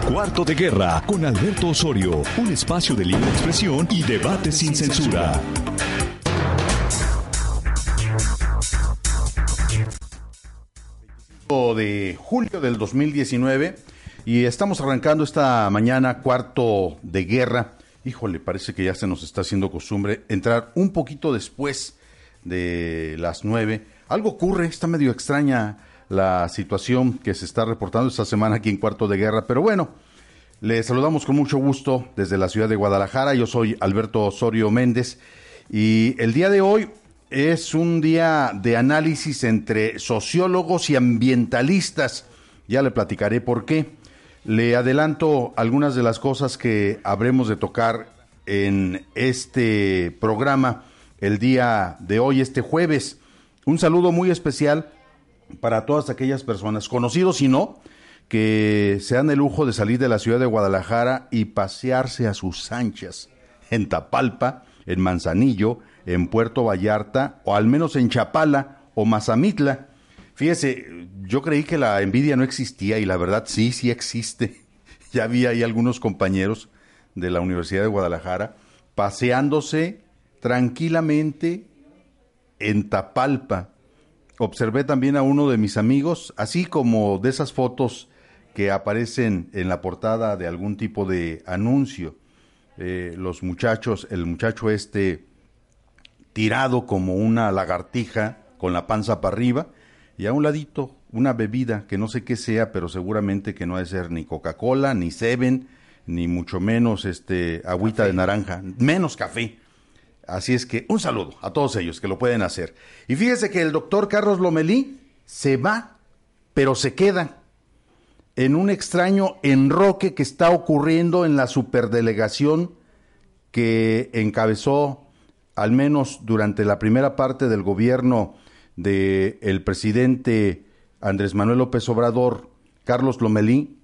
Cuarto de Guerra con Alberto Osorio, un espacio de libre expresión y debate sin censura. de julio del 2019 y estamos arrancando esta mañana cuarto de guerra. Híjole, parece que ya se nos está haciendo costumbre entrar un poquito después de las nueve. Algo ocurre, está medio extraña la situación que se está reportando esta semana aquí en Cuarto de Guerra, pero bueno, le saludamos con mucho gusto desde la ciudad de Guadalajara. Yo soy Alberto Osorio Méndez y el día de hoy es un día de análisis entre sociólogos y ambientalistas. Ya le platicaré por qué. Le adelanto algunas de las cosas que habremos de tocar en este programa el día de hoy, este jueves. Un saludo muy especial para todas aquellas personas, conocidos y no, que se dan el lujo de salir de la ciudad de Guadalajara y pasearse a sus anchas, en Tapalpa, en Manzanillo, en Puerto Vallarta, o al menos en Chapala o Mazamitla. Fíjese, yo creí que la envidia no existía y la verdad sí, sí existe. Ya vi ahí algunos compañeros de la Universidad de Guadalajara paseándose tranquilamente en Tapalpa. Observé también a uno de mis amigos, así como de esas fotos que aparecen en la portada de algún tipo de anuncio. Eh, los muchachos, el muchacho este tirado como una lagartija con la panza para arriba y a un ladito una bebida que no sé qué sea, pero seguramente que no debe ser ni Coca-Cola, ni Seven, ni mucho menos este agüita de naranja, menos café. Así es que un saludo a todos ellos que lo pueden hacer. Y fíjese que el doctor Carlos Lomelí se va, pero se queda en un extraño enroque que está ocurriendo en la superdelegación que encabezó, al menos durante la primera parte del gobierno del el presidente Andrés Manuel López Obrador, Carlos Lomelí,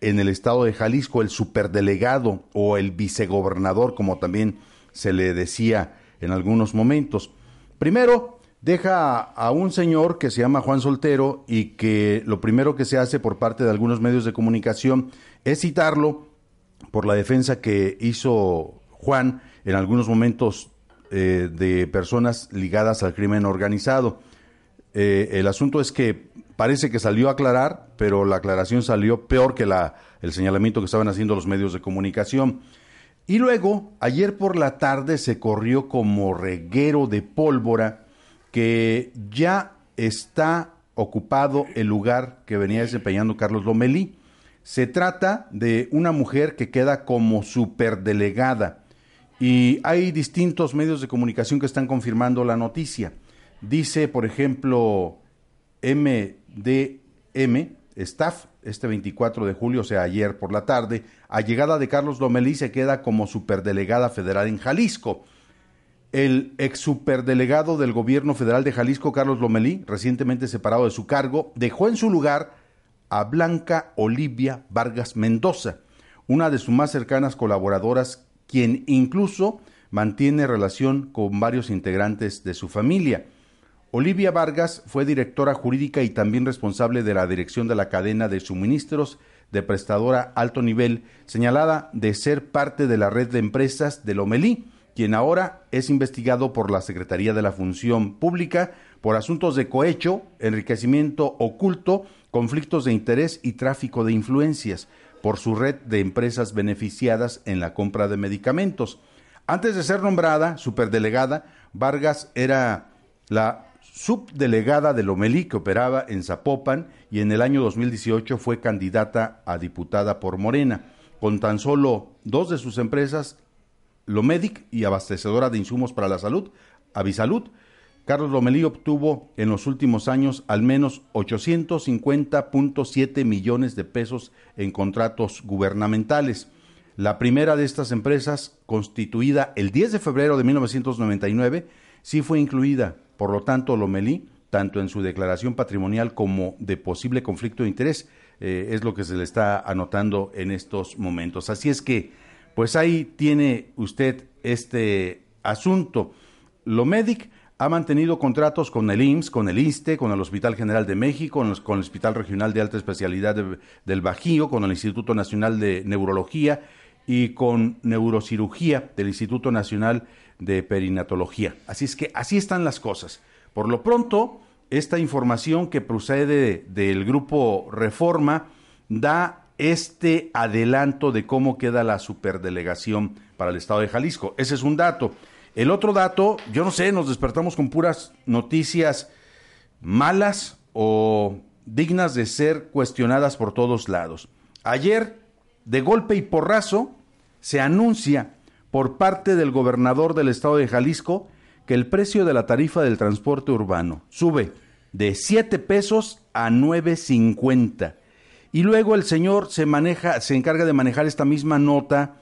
en el estado de Jalisco, el superdelegado o el vicegobernador, como también se le decía en algunos momentos. Primero, deja a un señor que se llama Juan Soltero y que lo primero que se hace por parte de algunos medios de comunicación es citarlo por la defensa que hizo Juan en algunos momentos eh, de personas ligadas al crimen organizado. Eh, el asunto es que parece que salió a aclarar, pero la aclaración salió peor que la, el señalamiento que estaban haciendo los medios de comunicación. Y luego, ayer por la tarde se corrió como reguero de pólvora que ya está ocupado el lugar que venía desempeñando Carlos Lomelí. Se trata de una mujer que queda como superdelegada y hay distintos medios de comunicación que están confirmando la noticia. Dice, por ejemplo, MDM, Staff, este 24 de julio, o sea, ayer por la tarde, a llegada de Carlos Lomelí se queda como superdelegada federal en Jalisco. El ex superdelegado del gobierno federal de Jalisco, Carlos Lomelí, recientemente separado de su cargo, dejó en su lugar a Blanca Olivia Vargas Mendoza, una de sus más cercanas colaboradoras, quien incluso mantiene relación con varios integrantes de su familia. Olivia Vargas fue directora jurídica y también responsable de la dirección de la cadena de suministros de prestadora alto nivel, señalada de ser parte de la red de empresas de Lomelí, quien ahora es investigado por la Secretaría de la Función Pública por asuntos de cohecho, enriquecimiento oculto, conflictos de interés y tráfico de influencias por su red de empresas beneficiadas en la compra de medicamentos. Antes de ser nombrada superdelegada, Vargas era la subdelegada de Lomelí que operaba en Zapopan y en el año 2018 fue candidata a diputada por Morena. Con tan solo dos de sus empresas, Lomedic y abastecedora de insumos para la salud, Avisalud, Carlos Lomelí obtuvo en los últimos años al menos 850.7 millones de pesos en contratos gubernamentales. La primera de estas empresas, constituida el 10 de febrero de 1999, sí fue incluida por lo tanto, Lomelí, tanto en su declaración patrimonial como de posible conflicto de interés, eh, es lo que se le está anotando en estos momentos. Así es que, pues ahí tiene usted este asunto. Lomedic ha mantenido contratos con el IMSS, con el ISTE, con el Hospital General de México, con, con el Hospital Regional de Alta Especialidad del Bajío, con el Instituto Nacional de Neurología y con Neurocirugía del Instituto Nacional de Perinatología. Así es que así están las cosas. Por lo pronto, esta información que procede del grupo Reforma da este adelanto de cómo queda la superdelegación para el estado de Jalisco. Ese es un dato. El otro dato, yo no sé, nos despertamos con puras noticias malas o dignas de ser cuestionadas por todos lados. Ayer, de golpe y porrazo, se anuncia por parte del gobernador del estado de Jalisco que el precio de la tarifa del transporte urbano sube de 7 pesos a 9.50. Y luego el señor se maneja, se encarga de manejar esta misma nota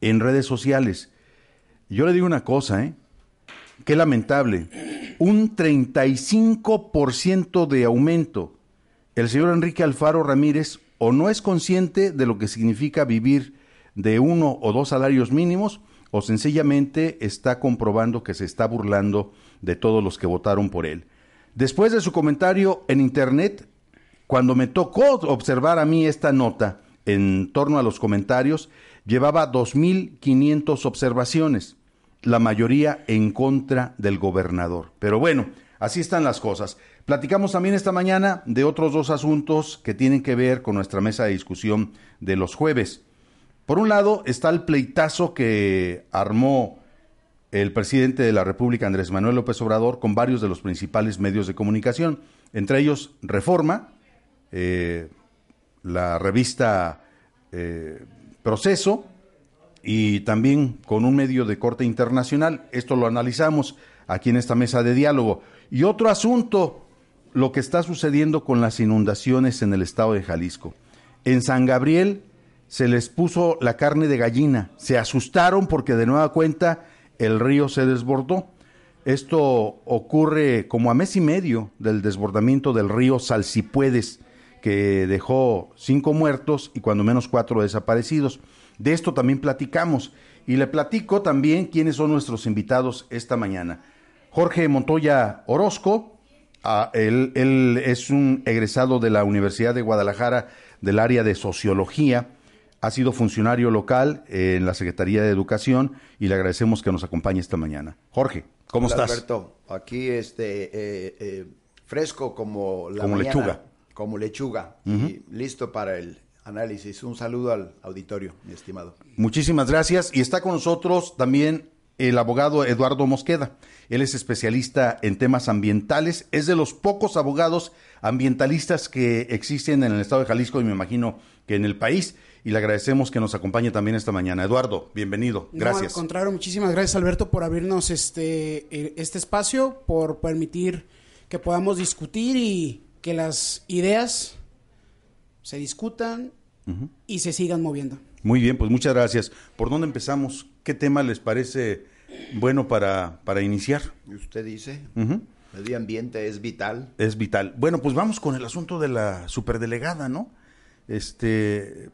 en redes sociales. Yo le digo una cosa, ¿eh? Qué lamentable. Un 35% de aumento. El señor Enrique Alfaro Ramírez o no es consciente de lo que significa vivir de uno o dos salarios mínimos o sencillamente está comprobando que se está burlando de todos los que votaron por él. Después de su comentario en Internet, cuando me tocó observar a mí esta nota en torno a los comentarios, llevaba 2.500 observaciones, la mayoría en contra del gobernador. Pero bueno, así están las cosas. Platicamos también esta mañana de otros dos asuntos que tienen que ver con nuestra mesa de discusión de los jueves. Por un lado está el pleitazo que armó el presidente de la República, Andrés Manuel López Obrador, con varios de los principales medios de comunicación, entre ellos Reforma, eh, la revista eh, Proceso y también con un medio de corte internacional. Esto lo analizamos aquí en esta mesa de diálogo. Y otro asunto, lo que está sucediendo con las inundaciones en el estado de Jalisco. En San Gabriel se les puso la carne de gallina, se asustaron porque de nueva cuenta el río se desbordó. Esto ocurre como a mes y medio del desbordamiento del río Salsipuedes, que dejó cinco muertos y cuando menos cuatro desaparecidos. De esto también platicamos. Y le platico también quiénes son nuestros invitados esta mañana. Jorge Montoya Orozco, ah, él, él es un egresado de la Universidad de Guadalajara del área de Sociología ha sido funcionario local en la Secretaría de Educación y le agradecemos que nos acompañe esta mañana. Jorge, ¿cómo estás? Alberto, aquí este, eh, eh, fresco como la Como lechuga. Como lechuga y listo para el análisis. Un saludo al auditorio, mi estimado. Muchísimas gracias. Y está con nosotros también el abogado Eduardo Mosqueda. Él es especialista en temas ambientales. Es de los pocos abogados ambientalistas que existen en el estado de Jalisco y me imagino que en el país y le agradecemos que nos acompañe también esta mañana. Eduardo, bienvenido. Gracias. No, al contrario, muchísimas gracias Alberto por abrirnos este, eh, este espacio, por permitir que podamos discutir y que las ideas se discutan y se sigan moviendo. Muy bien, pues muchas gracias. ¿Por dónde empezamos? ¿Qué tema les parece bueno para, para iniciar? Usted dice, medio ambiente es vital. Es vital. Bueno, pues vamos con el asunto de la superdelegada, ¿no? Este,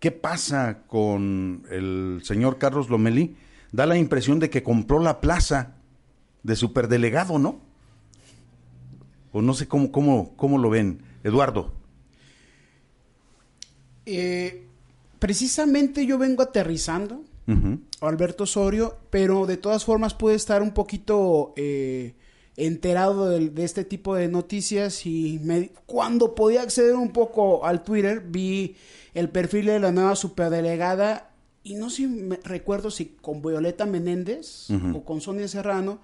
¿Qué pasa con el señor Carlos Lomelí? Da la impresión de que compró la plaza de superdelegado, ¿no? O no sé cómo, cómo, cómo lo ven. Eduardo. Eh, precisamente yo vengo aterrizando, Alberto Osorio, pero de todas formas puede estar un poquito eh, enterado de, este tipo de noticias y cuando podía acceder un poco al Twitter vi el perfil de la nueva superdelegada y no sé, me, recuerdo si con Violeta Menéndez o con Sonia Serrano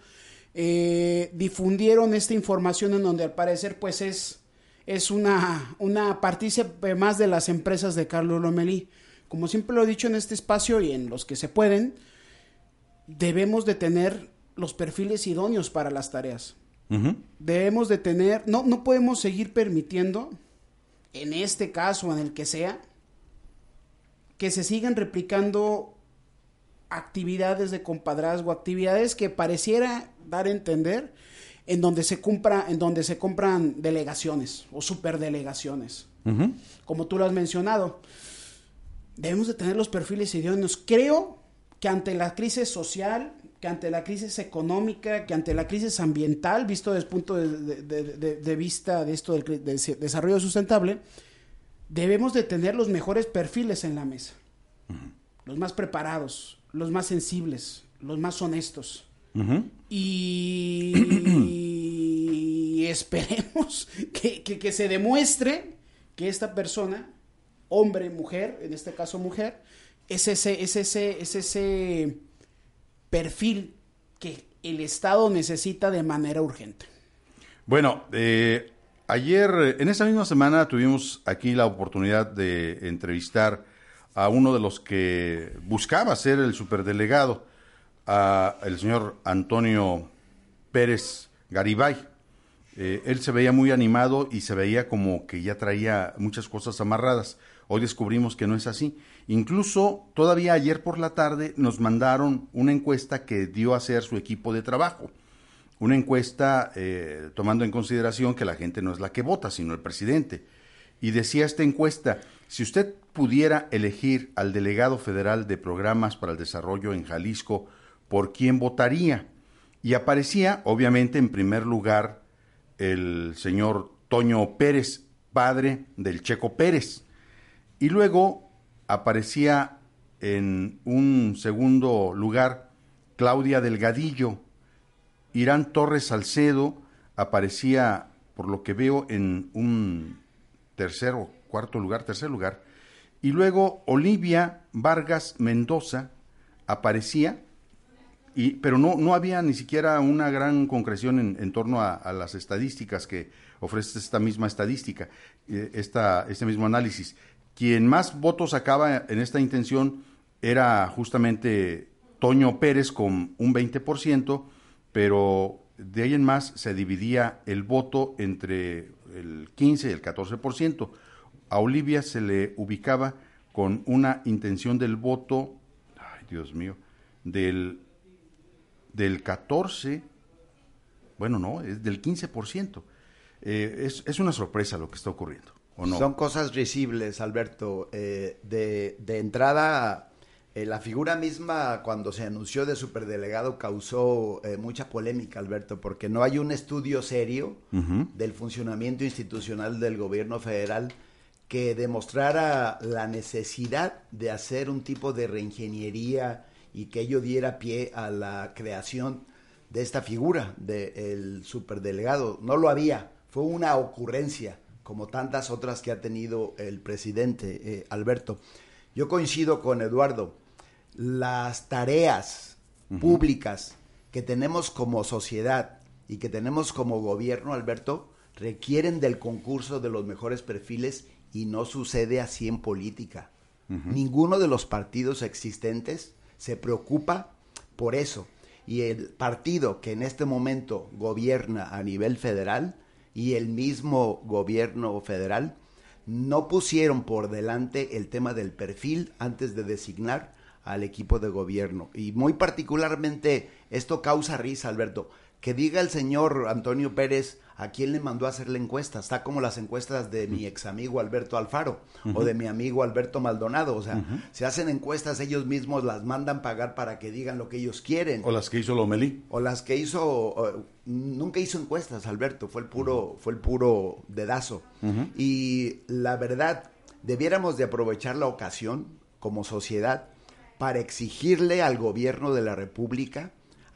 eh, difundieron esta información en donde al parecer pues es, es una, una partícipe más de las empresas de Carlos Lomelí. Como siempre lo he dicho en este espacio y en los que se pueden, debemos de tener los perfiles idóneos para las tareas. Debemos de tener, no, no podemos seguir permitiendo, en este caso, en el que sea, que se sigan replicando actividades de compadrazgo, actividades que pareciera dar a entender en donde se compra, en donde se compran delegaciones o superdelegaciones. Como tú lo has mencionado. Debemos de tener los perfiles idóneos. Creo que ante la crisis social, que ante la crisis económica, que ante la crisis ambiental, visto desde el punto de, vista de esto del desarrollo sustentable, debemos de tener los mejores perfiles en la mesa. Los más preparados, los más sensibles, los más honestos. y... esperemos que, que se demuestre que esta persona, hombre, mujer, en este caso mujer, es ese, es ese, es ese perfil que el Estado necesita de manera urgente. Bueno, eh, ayer, en esa misma semana, tuvimos aquí la oportunidad de entrevistar a uno de los que buscaba ser el superdelegado, a el señor Antonio Pérez Garibay. Eh, él se veía muy animado y se veía como que ya traía muchas cosas amarradas. Hoy descubrimos que no es así. Incluso todavía ayer por la tarde nos mandaron una encuesta que dio a hacer su equipo de trabajo. Una encuesta eh, tomando en consideración que la gente no es la que vota, sino el presidente. Y decía esta encuesta, si usted pudiera elegir al delegado federal de programas para el desarrollo en Jalisco, ¿por quién votaría? Y aparecía, obviamente, en primer lugar el señor Toño Pérez, padre del Checo Pérez. Y luego aparecía en un segundo lugar Claudia Delgadillo. Irán Torres Salcedo aparecía, por lo que veo, en un tercer o cuarto lugar, tercer lugar. Y luego Olivia Vargas Mendoza aparecía, y, pero no, no había ni siquiera una gran concreción en, torno a, las estadísticas que ofrece esta misma estadística, eh, esta, este mismo análisis. Quien más votos sacaba en esta intención era justamente Toño Pérez con un 20%, pero de ahí en más se dividía el voto entre el 15 y el 14%. A Olivia se le ubicaba con una intención del voto, ay Dios mío, del, del 14, bueno, no, es del 15%. Eh, es, es una sorpresa lo que está ocurriendo. Son cosas risibles, Alberto. Eh, de, de, entrada, eh, la figura misma, cuando se anunció de superdelegado, causó eh, mucha polémica, Alberto, porque no hay un estudio serio del funcionamiento institucional del gobierno federal que demostrara la necesidad de hacer un tipo de reingeniería y que ello diera pie a la creación de esta figura del superdelegado. No lo había, fue una ocurrencia como tantas otras que ha tenido el presidente eh, Alberto. Yo coincido con Eduardo, las tareas públicas que tenemos como sociedad y que tenemos como gobierno, Alberto, requieren del concurso de los mejores perfiles y no sucede así en política. Ninguno de los partidos existentes se preocupa por eso. Y el partido que en este momento gobierna a nivel federal y el mismo gobierno federal no pusieron por delante el tema del perfil antes de designar al equipo de gobierno. Y muy particularmente esto causa risa, Alberto. Que diga el señor Antonio Pérez a quién le mandó a hacer la encuesta. Está como las encuestas de mi ex amigo Alberto Alfaro o de mi amigo Alberto Maldonado. O sea, se hacen encuestas, ellos mismos las mandan pagar para que digan lo que ellos quieren. O las que hizo Lomelí. O las que hizo, nunca hizo encuestas, Alberto, fue el puro, fue el puro dedazo. Y la verdad, debiéramos de aprovechar la ocasión como sociedad para exigirle al gobierno de la República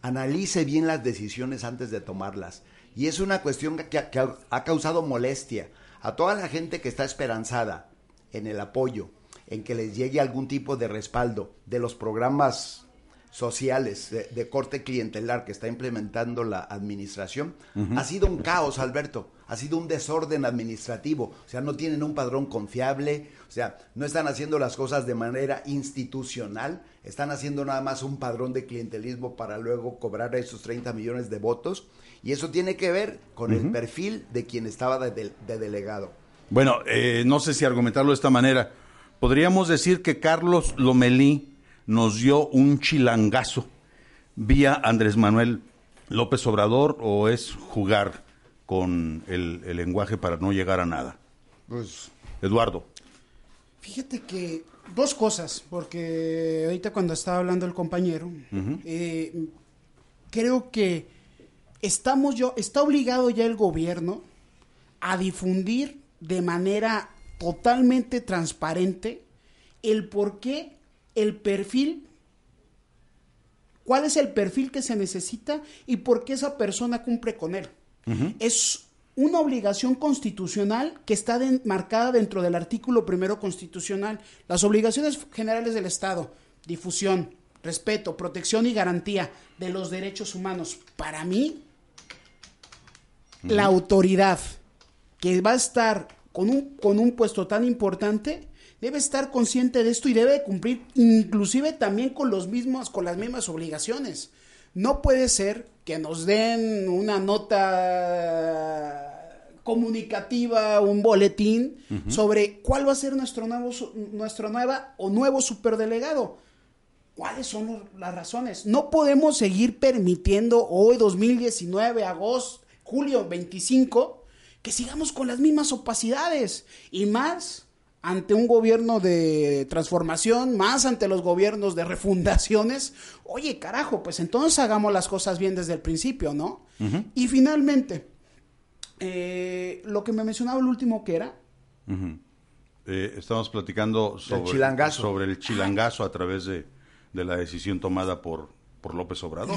analice bien las decisiones antes de tomarlas. Y es una cuestión que, ha causado molestia a toda la gente que está esperanzada en el apoyo, en que les llegue algún tipo de respaldo de los programas sociales de, corte clientelar que está implementando la administración, ha sido un caos, Alberto, ha sido un desorden administrativo, o sea, no tienen un padrón confiable, o sea, no están haciendo las cosas de manera institucional, están haciendo nada más un padrón de clientelismo para luego cobrar esos 30 millones de votos y eso tiene que ver con el perfil de quien estaba de, delegado. Bueno, eh, no sé si argumentarlo de esta manera. Podríamos decir que Carlos Lomelí nos dio un chilangazo vía Andrés Manuel López Obrador o es jugar con el, lenguaje para no llegar a nada. Pues, Eduardo. Fíjate que dos cosas, porque ahorita cuando estaba hablando el compañero, creo que estamos yo, está obligado ya el gobierno a difundir de manera totalmente transparente el por qué el perfil, cuál es el perfil que se necesita y por qué esa persona cumple con él. Es una obligación constitucional que está marcada dentro del artículo primero constitucional. Las obligaciones generales del Estado, difusión, respeto, protección y garantía de los derechos humanos. Para mí, la autoridad que va a estar con un, con un puesto tan importante debe estar consciente de esto y debe cumplir inclusive también con los mismos con las mismas obligaciones. No puede ser que nos den una nota comunicativa, un boletín sobre cuál va a ser nuestro nuevo nuestro nueva o nuevo superdelegado. ¿Cuáles son las razones? No podemos seguir permitiendo hoy 2019 agosto, julio 25 que sigamos con las mismas opacidades y más ante un gobierno de transformación, más ante los gobiernos de refundaciones. Oye, carajo, pues entonces hagamos las cosas bien desde el principio, ¿no? Y finalmente, eh, lo que me mencionaba el último que era. Eh, estamos platicando sobre el, sobre el chilangazo a través de, de la decisión tomada por por López Obrador.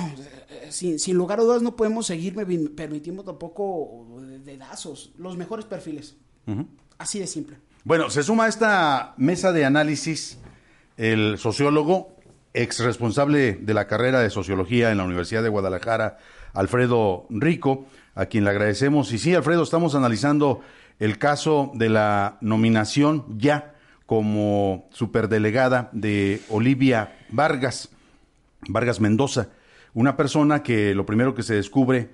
Eh, sin, lugar a dudas no podemos seguir permitiendo tampoco dedazos, los mejores perfiles. Así de simple. Bueno, se suma a esta mesa de análisis el sociólogo, ex responsable de la carrera de sociología en la Universidad de Guadalajara, Alfredo Rico, a quien le agradecemos. Y sí, Alfredo, estamos analizando el caso de la nominación ya como superdelegada de Olivia Vargas. Vargas Mendoza, una persona que lo primero que se descubre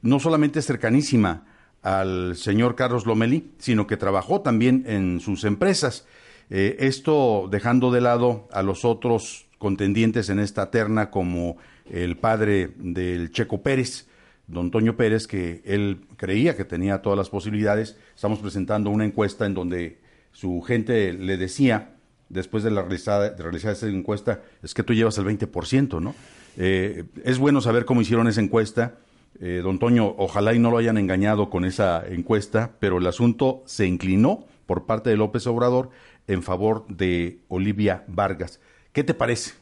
no solamente es cercanísima al señor Carlos Lomeli, sino que trabajó también en sus empresas. Eh, esto dejando de lado a los otros contendientes en esta terna como el padre del Checo Pérez, don Toño Pérez, que él creía que tenía todas las posibilidades. Estamos presentando una encuesta en donde su gente le decía después de, la realizada, de realizar esa encuesta, es que tú llevas el 20%, ¿no? Eh, es bueno saber cómo hicieron esa encuesta. Eh, don Toño, ojalá y no lo hayan engañado con esa encuesta, pero el asunto se inclinó por parte de López Obrador en favor de Olivia Vargas. ¿Qué te parece?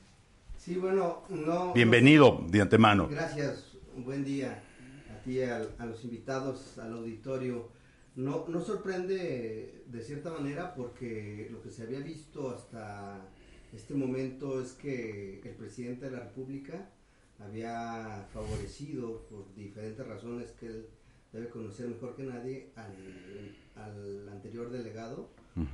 Sí, bueno, no... Bienvenido de antemano. Gracias, un buen día a ti, a, a los invitados, al auditorio. No, no sorprende de cierta manera porque lo que se había visto hasta este momento es que el presidente de la República había favorecido por diferentes razones que él debe conocer mejor que nadie al, anterior delegado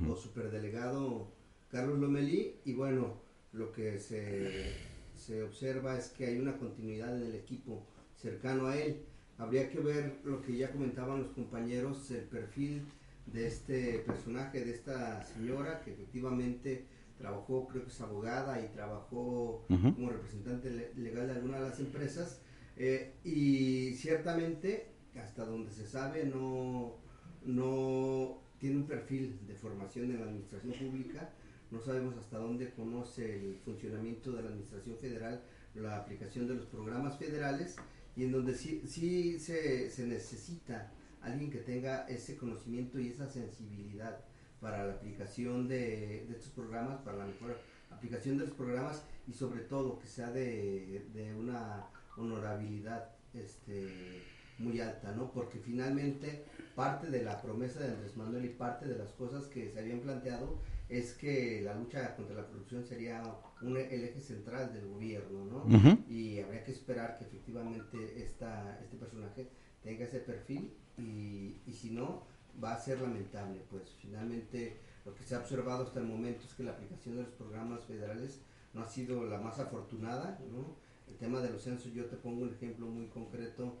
o superdelegado Carlos Lomelí. Y bueno, lo que se, se observa es que hay una continuidad en el equipo cercano a él. Habría que ver lo que ya comentaban los compañeros, el perfil de este personaje, de esta señora que efectivamente trabajó, creo que es abogada y trabajó como representante legal de alguna de las empresas eh, y ciertamente hasta donde se sabe no, no tiene un perfil de formación en la administración pública, no sabemos hasta dónde conoce el funcionamiento de la administración federal, la aplicación de los programas federales y en donde sí, sí se, se necesita alguien que tenga ese conocimiento y esa sensibilidad para la aplicación de, de, estos programas, para la mejor aplicación de los programas y sobre todo que sea de, de una honorabilidad este, muy alta, ¿no? Porque finalmente parte de la promesa de Andrés Manuel y parte de las cosas que se habían planteado es que la lucha contra la corrupción sería un, el eje central del gobierno, ¿no? Y habría que esperar que efectivamente esta, este personaje tenga ese perfil y, y si no, va a ser lamentable, pues finalmente lo que se ha observado hasta el momento es que la aplicación de los programas federales no ha sido la más afortunada, ¿no? El tema de los censos, yo te pongo un ejemplo muy concreto,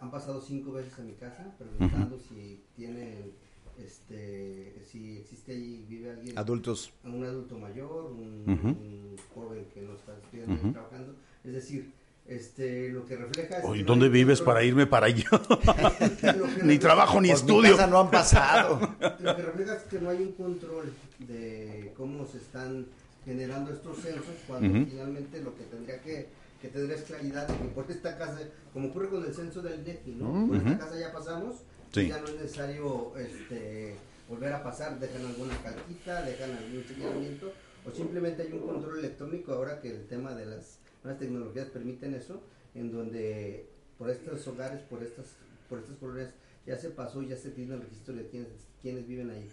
han pasado cinco veces a mi casa preguntando si tienen este, si existe ahí, vive alguien. Adultos. Un adulto mayor, un, joven que no está trabajando. Es decir, este, lo que refleja es ¿dónde vives para irme para allá? ni trabajo ni estudio. no han pasado. lo que refleja es que no hay un control de cómo se están generando estos censos cuando finalmente lo que tendría que que tendrás claridad de que por esta casa, como ocurre con el censo del DECI, ¿no? Por esta casa ya pasamos, ya no es necesario este, volver a pasar, dejan alguna calquita, dejan algún señalamiento, o simplemente hay un control electrónico ahora que el tema de las nuevas tecnologías permiten eso, en donde por estos hogares, por estas, por estas colonias, ya se pasó, ya se tiene el registro de quienes, quienes viven ahí.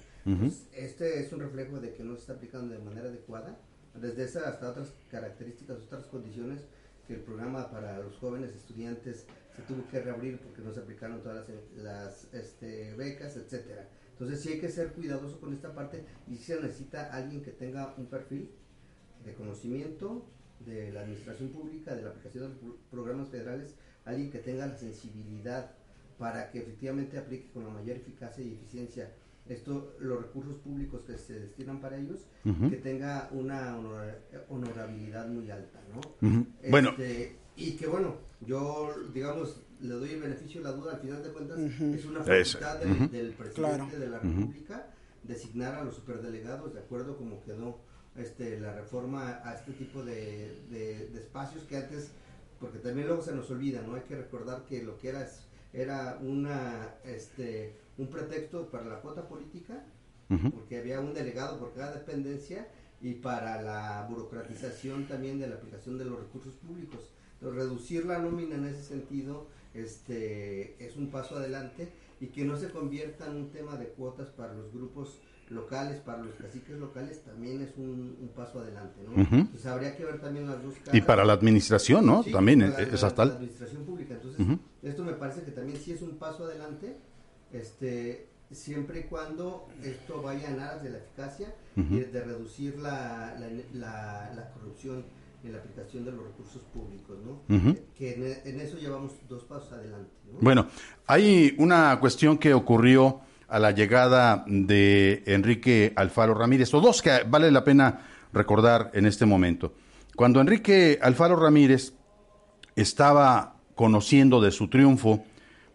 este es un reflejo de que no se está aplicando de manera adecuada, desde esa hasta otras características, otras condiciones que el programa para los jóvenes estudiantes se tuvo que reabrir porque no se aplicaron todas las, este, becas, etcétera. Entonces sí hay que ser cuidadoso con esta parte y se necesita alguien que tenga un perfil de conocimiento de la administración pública, de la aplicación de los programas federales, alguien que tenga la sensibilidad para que efectivamente aplique con la mayor eficacia y eficiencia esto, los recursos públicos que se destinan para ellos, que tenga una honorabilidad muy alta, ¿no? bueno. Este, y que bueno, yo, digamos, le doy el beneficio de la duda, al final de cuentas, es una facultad del, presidente de la República designar a los superdelegados de acuerdo como quedó este, la reforma a este tipo de, de, de espacios que antes, porque también luego se nos olvida, ¿no? Hay que recordar que lo que era, era una, este, un pretexto para la cuota política, porque había un delegado por cada dependencia y para la burocratización también de la aplicación de los recursos públicos. Entonces, reducir la nómina en ese sentido este, es un paso adelante y que no se convierta en un tema de cuotas para los grupos locales, para los caciques locales, también es un, paso adelante, ¿no? Entonces habría que ver también las dos Y para la administración, ¿no? también es hasta la administración pública. Entonces, esto me parece que también sí es un paso adelante este, siempre y cuando esto vaya en aras de la eficacia y de reducir la, la, corrupción en la aplicación de los recursos públicos, ¿no? Que en, eso llevamos dos pasos adelante. Bueno, hay una cuestión que ocurrió a la llegada de Enrique Alfaro Ramírez, o dos que vale la pena recordar en este momento. Cuando Enrique Alfaro Ramírez estaba conociendo de su triunfo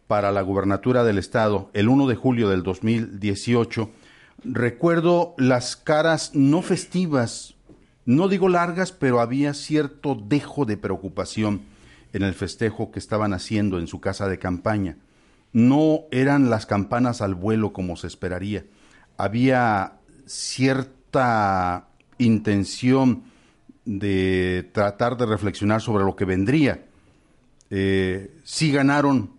para la gubernatura del estado el 1 de julio del 2018, recuerdo las caras no festivas, no digo largas, pero había cierto dejo de preocupación en el festejo que estaban haciendo en su casa de campaña. No eran las campanas al vuelo como se esperaría. Había cierta intención de tratar de reflexionar sobre lo que vendría. Eh, sí ganaron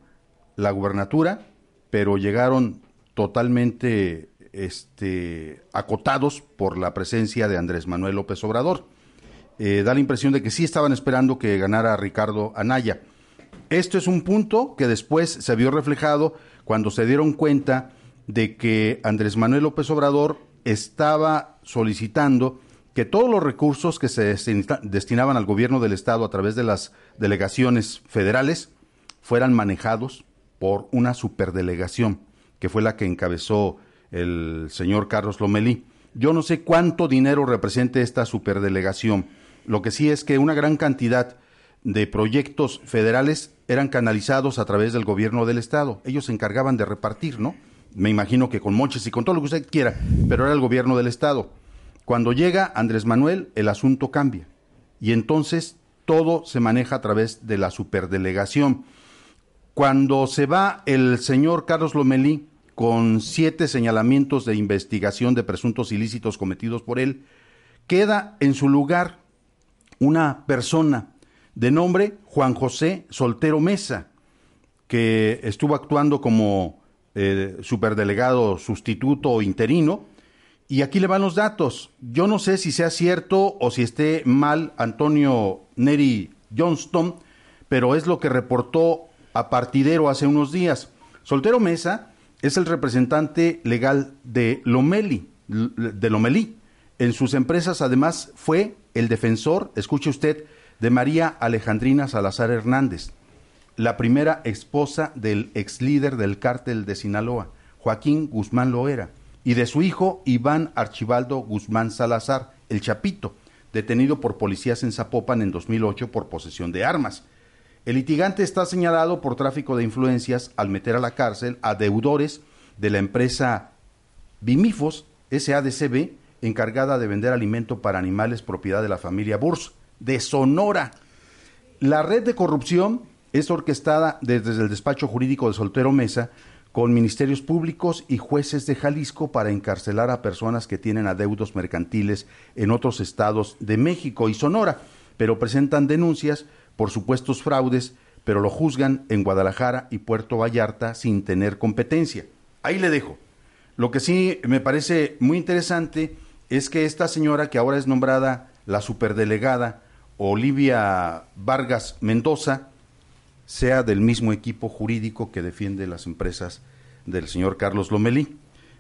la gubernatura, pero llegaron totalmente este, acotados por la presencia de Andrés Manuel López Obrador. Eh, da la impresión de que sí estaban esperando que ganara Ricardo Anaya. Esto es un punto que después se vio reflejado cuando se dieron cuenta de que Andrés Manuel López Obrador estaba solicitando que todos los recursos que se destinaban al gobierno del Estado a través de las delegaciones federales fueran manejados por una superdelegación, que fue la que encabezó el señor Carlos Lomelí. Yo no sé cuánto dinero represente esta superdelegación. Lo que sí es que una gran cantidad de proyectos federales eran canalizados a través del gobierno del Estado. Ellos se encargaban de repartir, ¿no? Me imagino que con moches y con todo lo que usted quiera, pero era el gobierno del Estado. Cuando llega Andrés Manuel, el asunto cambia. Y entonces todo se maneja a través de la superdelegación. Cuando se va el señor Carlos Lomelí con siete señalamientos de investigación de presuntos ilícitos cometidos por él, queda en su lugar una persona de nombre Juan José Soltero Mesa, que estuvo actuando como eh, superdelegado sustituto o interino. Y aquí le van los datos. Yo no sé si sea cierto o si esté mal Antonio Neri Johnston, pero es lo que reportó a partidero hace unos días. Soltero Mesa es el representante legal de Lomeli, de Lomelí. En sus empresas además fue el defensor, escuche usted, de María Alejandrina Salazar Hernández, la primera esposa del ex líder del cártel de Sinaloa, Joaquín Guzmán Loera, y de su hijo Iván Archibaldo Guzmán Salazar, el Chapito, detenido por policías en Zapopan en 2008 por posesión de armas. El litigante está señalado por tráfico de influencias al meter a la cárcel a deudores de la empresa Bimifos SADCB, encargada de vender alimento para animales propiedad de la familia Burs, de Sonora. La red de corrupción es orquestada desde el despacho jurídico de Soltero Mesa con ministerios públicos y jueces de Jalisco para encarcelar a personas que tienen adeudos mercantiles en otros estados de México y Sonora, pero presentan denuncias por supuestos fraudes, pero lo juzgan en Guadalajara y Puerto Vallarta sin tener competencia. Ahí le dejo. Lo que sí me parece muy interesante es que esta señora que ahora es nombrada la superdelegada, Olivia Vargas Mendoza, sea del mismo equipo jurídico que defiende las empresas del señor Carlos Lomelí.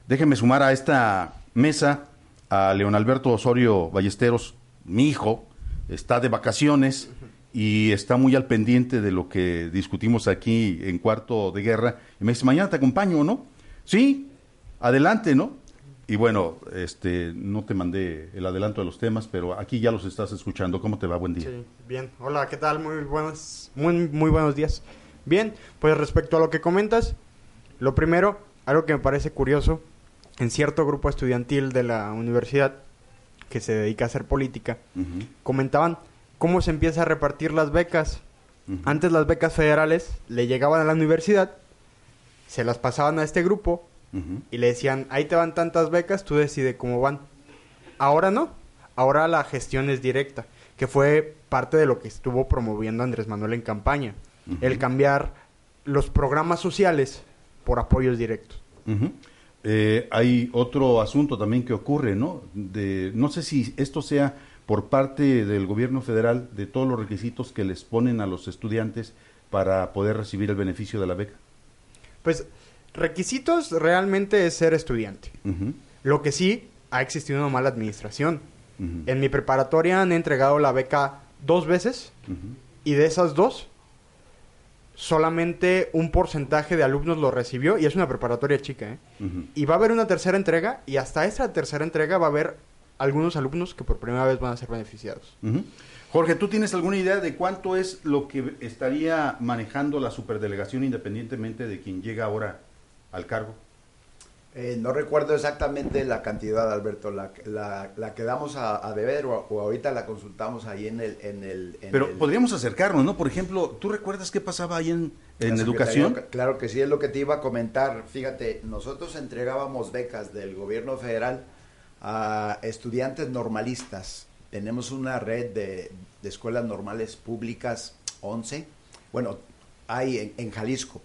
Déjeme sumar a esta mesa a León Alberto Osorio Ballesteros, mi hijo, está de vacaciones y está muy al pendiente de lo que discutimos aquí en cuarto de guerra. Y me dice, mañana te acompaño, ¿no? Sí, adelante, ¿no? Y bueno, este, no te mandé el adelanto de los temas, pero aquí ya los estás escuchando. ¿Cómo te va? Buen día. Sí, bien. Hola, ¿qué tal? Muy buenos, muy, muy buenos días. Bien, pues respecto a lo que comentas, lo primero, algo que me parece curioso, en cierto grupo estudiantil de la universidad que se dedica a hacer política, comentaban cómo se empieza a repartir las becas. Antes las becas federales le llegaban a la universidad, se las pasaban a este grupo y le decían, ahí te van tantas becas, tú decides cómo van. Ahora no, ahora la gestión es directa, que fue parte de lo que estuvo promoviendo Andrés Manuel en campaña, el cambiar los programas sociales por apoyos directos. Eh, hay otro asunto también que ocurre, ¿no? De, no sé si esto sea por parte del gobierno federal de todos los requisitos que les ponen a los estudiantes para poder recibir el beneficio de la beca. Pues requisitos realmente es ser estudiante. Lo que sí, ha existido una mala administración. En mi preparatoria han entregado la beca dos veces y de esas dos, solamente un porcentaje de alumnos lo recibió y es una preparatoria chica. ¿eh? Y va a haber una tercera entrega y hasta esa tercera entrega va a haber algunos alumnos que por primera vez van a ser beneficiados. Jorge, ¿tú tienes alguna idea de cuánto es lo que estaría manejando la superdelegación independientemente de quien llega ahora al cargo? Eh, no recuerdo exactamente la cantidad, Alberto, la, la, la que damos a, a deber o, o, ahorita la consultamos ahí en el... En el en Pero el, podríamos acercarnos, ¿no? Por ejemplo, ¿tú recuerdas qué pasaba ahí en, en educación? Claro que sí, es lo que te iba a comentar. Fíjate, nosotros entregábamos becas del gobierno federal a estudiantes normalistas. Tenemos una red de, de escuelas normales públicas, 11. Bueno, hay en, en Jalisco.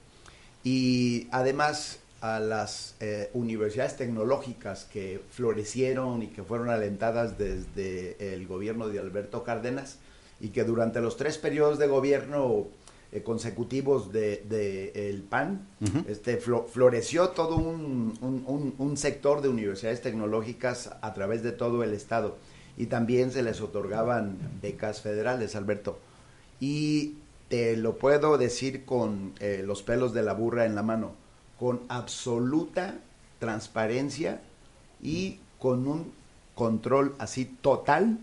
Y además a las eh, universidades tecnológicas que florecieron y que fueron alentadas desde el gobierno de Alberto Cárdenas y que durante los tres periodos de gobierno eh, consecutivos del de, de el PAN uh -huh. este, flo floreció todo un, un, un, sector de universidades tecnológicas a través de todo el estado y también se les otorgaban becas federales, Alberto. Y te lo puedo decir con eh, los pelos de la burra en la mano con absoluta transparencia y con un control así total,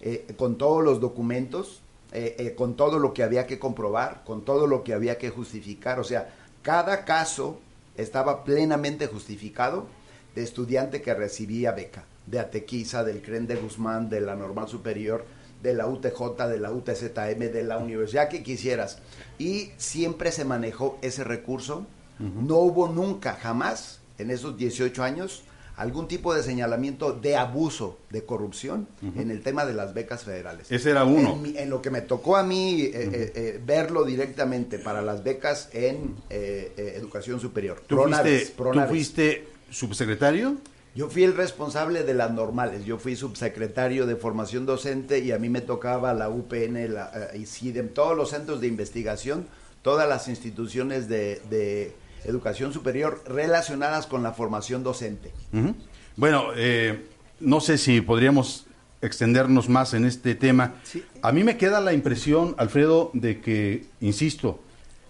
eh, con todos los documentos, eh, eh, con todo lo que había que comprobar, con todo lo que había que justificar. O sea, cada caso estaba plenamente justificado de estudiante que recibía beca, de Atequiza, del CREN de Guzmán, de la Normal Superior, de la UTJ, de la UTZM, de la universidad que quisieras. Y siempre se manejó ese recurso Uh -huh. No hubo nunca, jamás, en esos 18 años, algún tipo de señalamiento de abuso, de corrupción uh -huh. en el tema de las becas federales. Ese era uno. En, en lo que me tocó a mí eh, uh -huh. eh, eh, verlo directamente para las becas en educación superior. ¿Tú, Pronaves, fuiste, Pronaves. ¿Tú fuiste subsecretario? Yo fui el responsable de las normales, yo fui subsecretario de formación docente y a mí me tocaba la UPN, la ICIDEM, todos los centros de investigación, todas las instituciones de, de educación superior relacionadas con la formación docente. Uh -huh. Bueno, eh, no sé si podríamos extendernos más en este tema. Sí. A mí me queda la impresión, Alfredo, de que, insisto,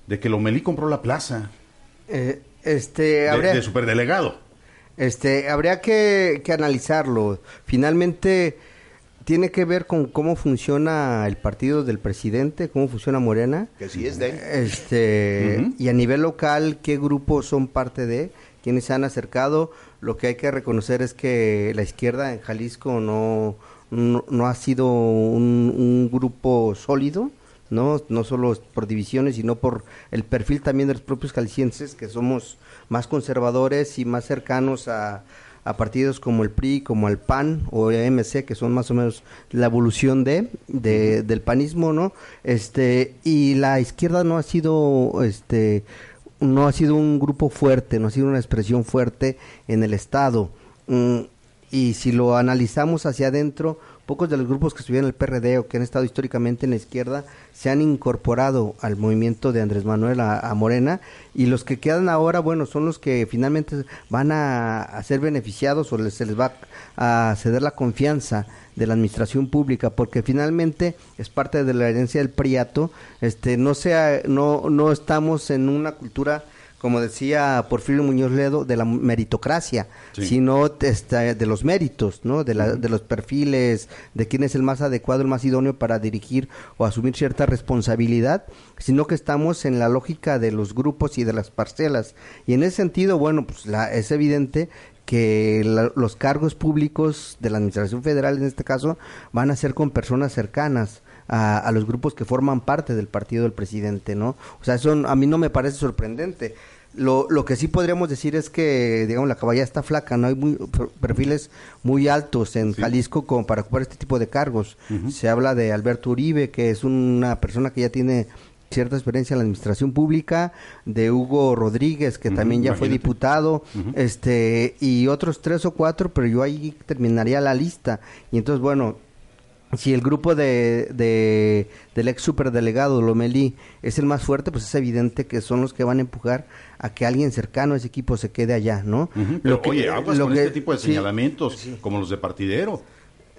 de que Lomelí compró la plaza. Eh, este, habría, de, de superdelegado. Este, habría que, que analizarlo. Finalmente tiene que ver con cómo funciona el partido del presidente, cómo funciona Morena. Que sí es de él. Este, uh -huh. Y a nivel local, qué grupos son parte de, quienes se han acercado. Lo que hay que reconocer es que la izquierda en Jalisco no, no, no ha sido un, un, grupo sólido. ¿no? No solo por divisiones, sino por el perfil también de los propios jaliscienses, que somos más conservadores y más cercanos a, a partidos como el PRI, como el PAN o el MC, que son más o menos la evolución de, de del panismo, ¿no? Este, y la izquierda no ha sido, este, no ha sido un grupo fuerte, no ha sido una expresión fuerte en el Estado. Mm, y si lo analizamos hacia adentro, pocos de los grupos que estuvieron en el PRD o que han estado históricamente en la izquierda se han incorporado al movimiento de Andrés Manuel a, Morena y los que quedan ahora, bueno, son los que finalmente van a, ser beneficiados o se les va a ceder la confianza de la administración pública porque finalmente es parte de la herencia del priato este no sea no no estamos en una cultura como decía Porfirio Muñoz Ledo, de la meritocracia, sino este, de los méritos, ¿no? De, la, de los perfiles, de quién es el más adecuado, el más idóneo para dirigir o asumir cierta responsabilidad, sino que estamos en la lógica de los grupos y de las parcelas. Y en ese sentido, bueno, pues la, es evidente que los cargos públicos de la Administración Federal, en este caso, van a ser con personas cercanas a, los grupos que forman parte del partido del presidente, ¿no? O sea, eso a mí no me parece sorprendente. Lo, lo que sí podríamos decir es que, digamos, la caballa está flaca, ¿no? Hay muy, perfiles muy altos en Jalisco como para ocupar este tipo de cargos. Se habla de Alberto Uribe, que es una persona que ya tiene cierta experiencia en la administración pública, de Hugo Rodríguez, que también ya fue diputado, este, y otros tres o cuatro, pero yo ahí terminaría la lista. Y entonces, bueno, si el grupo de, de, del ex superdelegado Lomelí es el más fuerte, pues es evidente que son los que van a empujar a que alguien cercano a ese equipo se quede allá, ¿no? lo que, oye, aguas con este tipo de señalamientos, como los de partidero.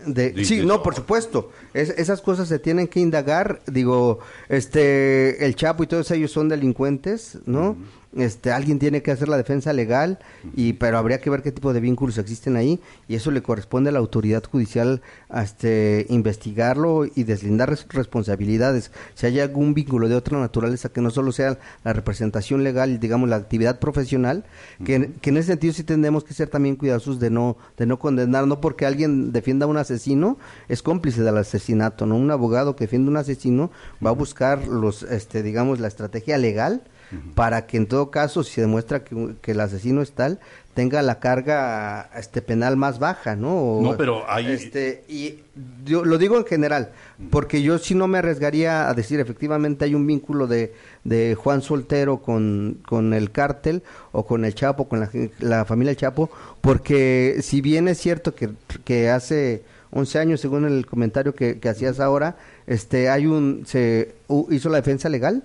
De, sí, no, por supuesto. esas cosas se tienen que indagar. Digo, este, el Chapo y todos ellos son delincuentes, ¿no? Este alguien tiene que hacer la defensa legal y pero habría que ver qué tipo de vínculos existen ahí y eso le corresponde a la autoridad judicial este investigarlo y deslindar responsabilidades. Si hay algún vínculo de otra naturaleza que no solo sea la representación legal digamos la actividad profesional que, en ese sentido sí tendremos que ser también cuidadosos de no de no condenar no porque alguien defienda a un asesino es cómplice del asesinato no un abogado que defiende a un asesino va a buscar los este digamos la estrategia legal para que en todo caso, si se demuestra que, el asesino es tal, tenga la carga este penal más baja, ¿no? no, pero hay... Este, y yo lo digo en general, porque yo sí no me arriesgaría a decir efectivamente hay un vínculo de, de Juan Soltero con, con el cártel o con el Chapo, con la, la familia Chapo, porque si bien es cierto que, que hace 11 años, según el comentario que, que hacías ahora, este hay un se hizo la defensa legal.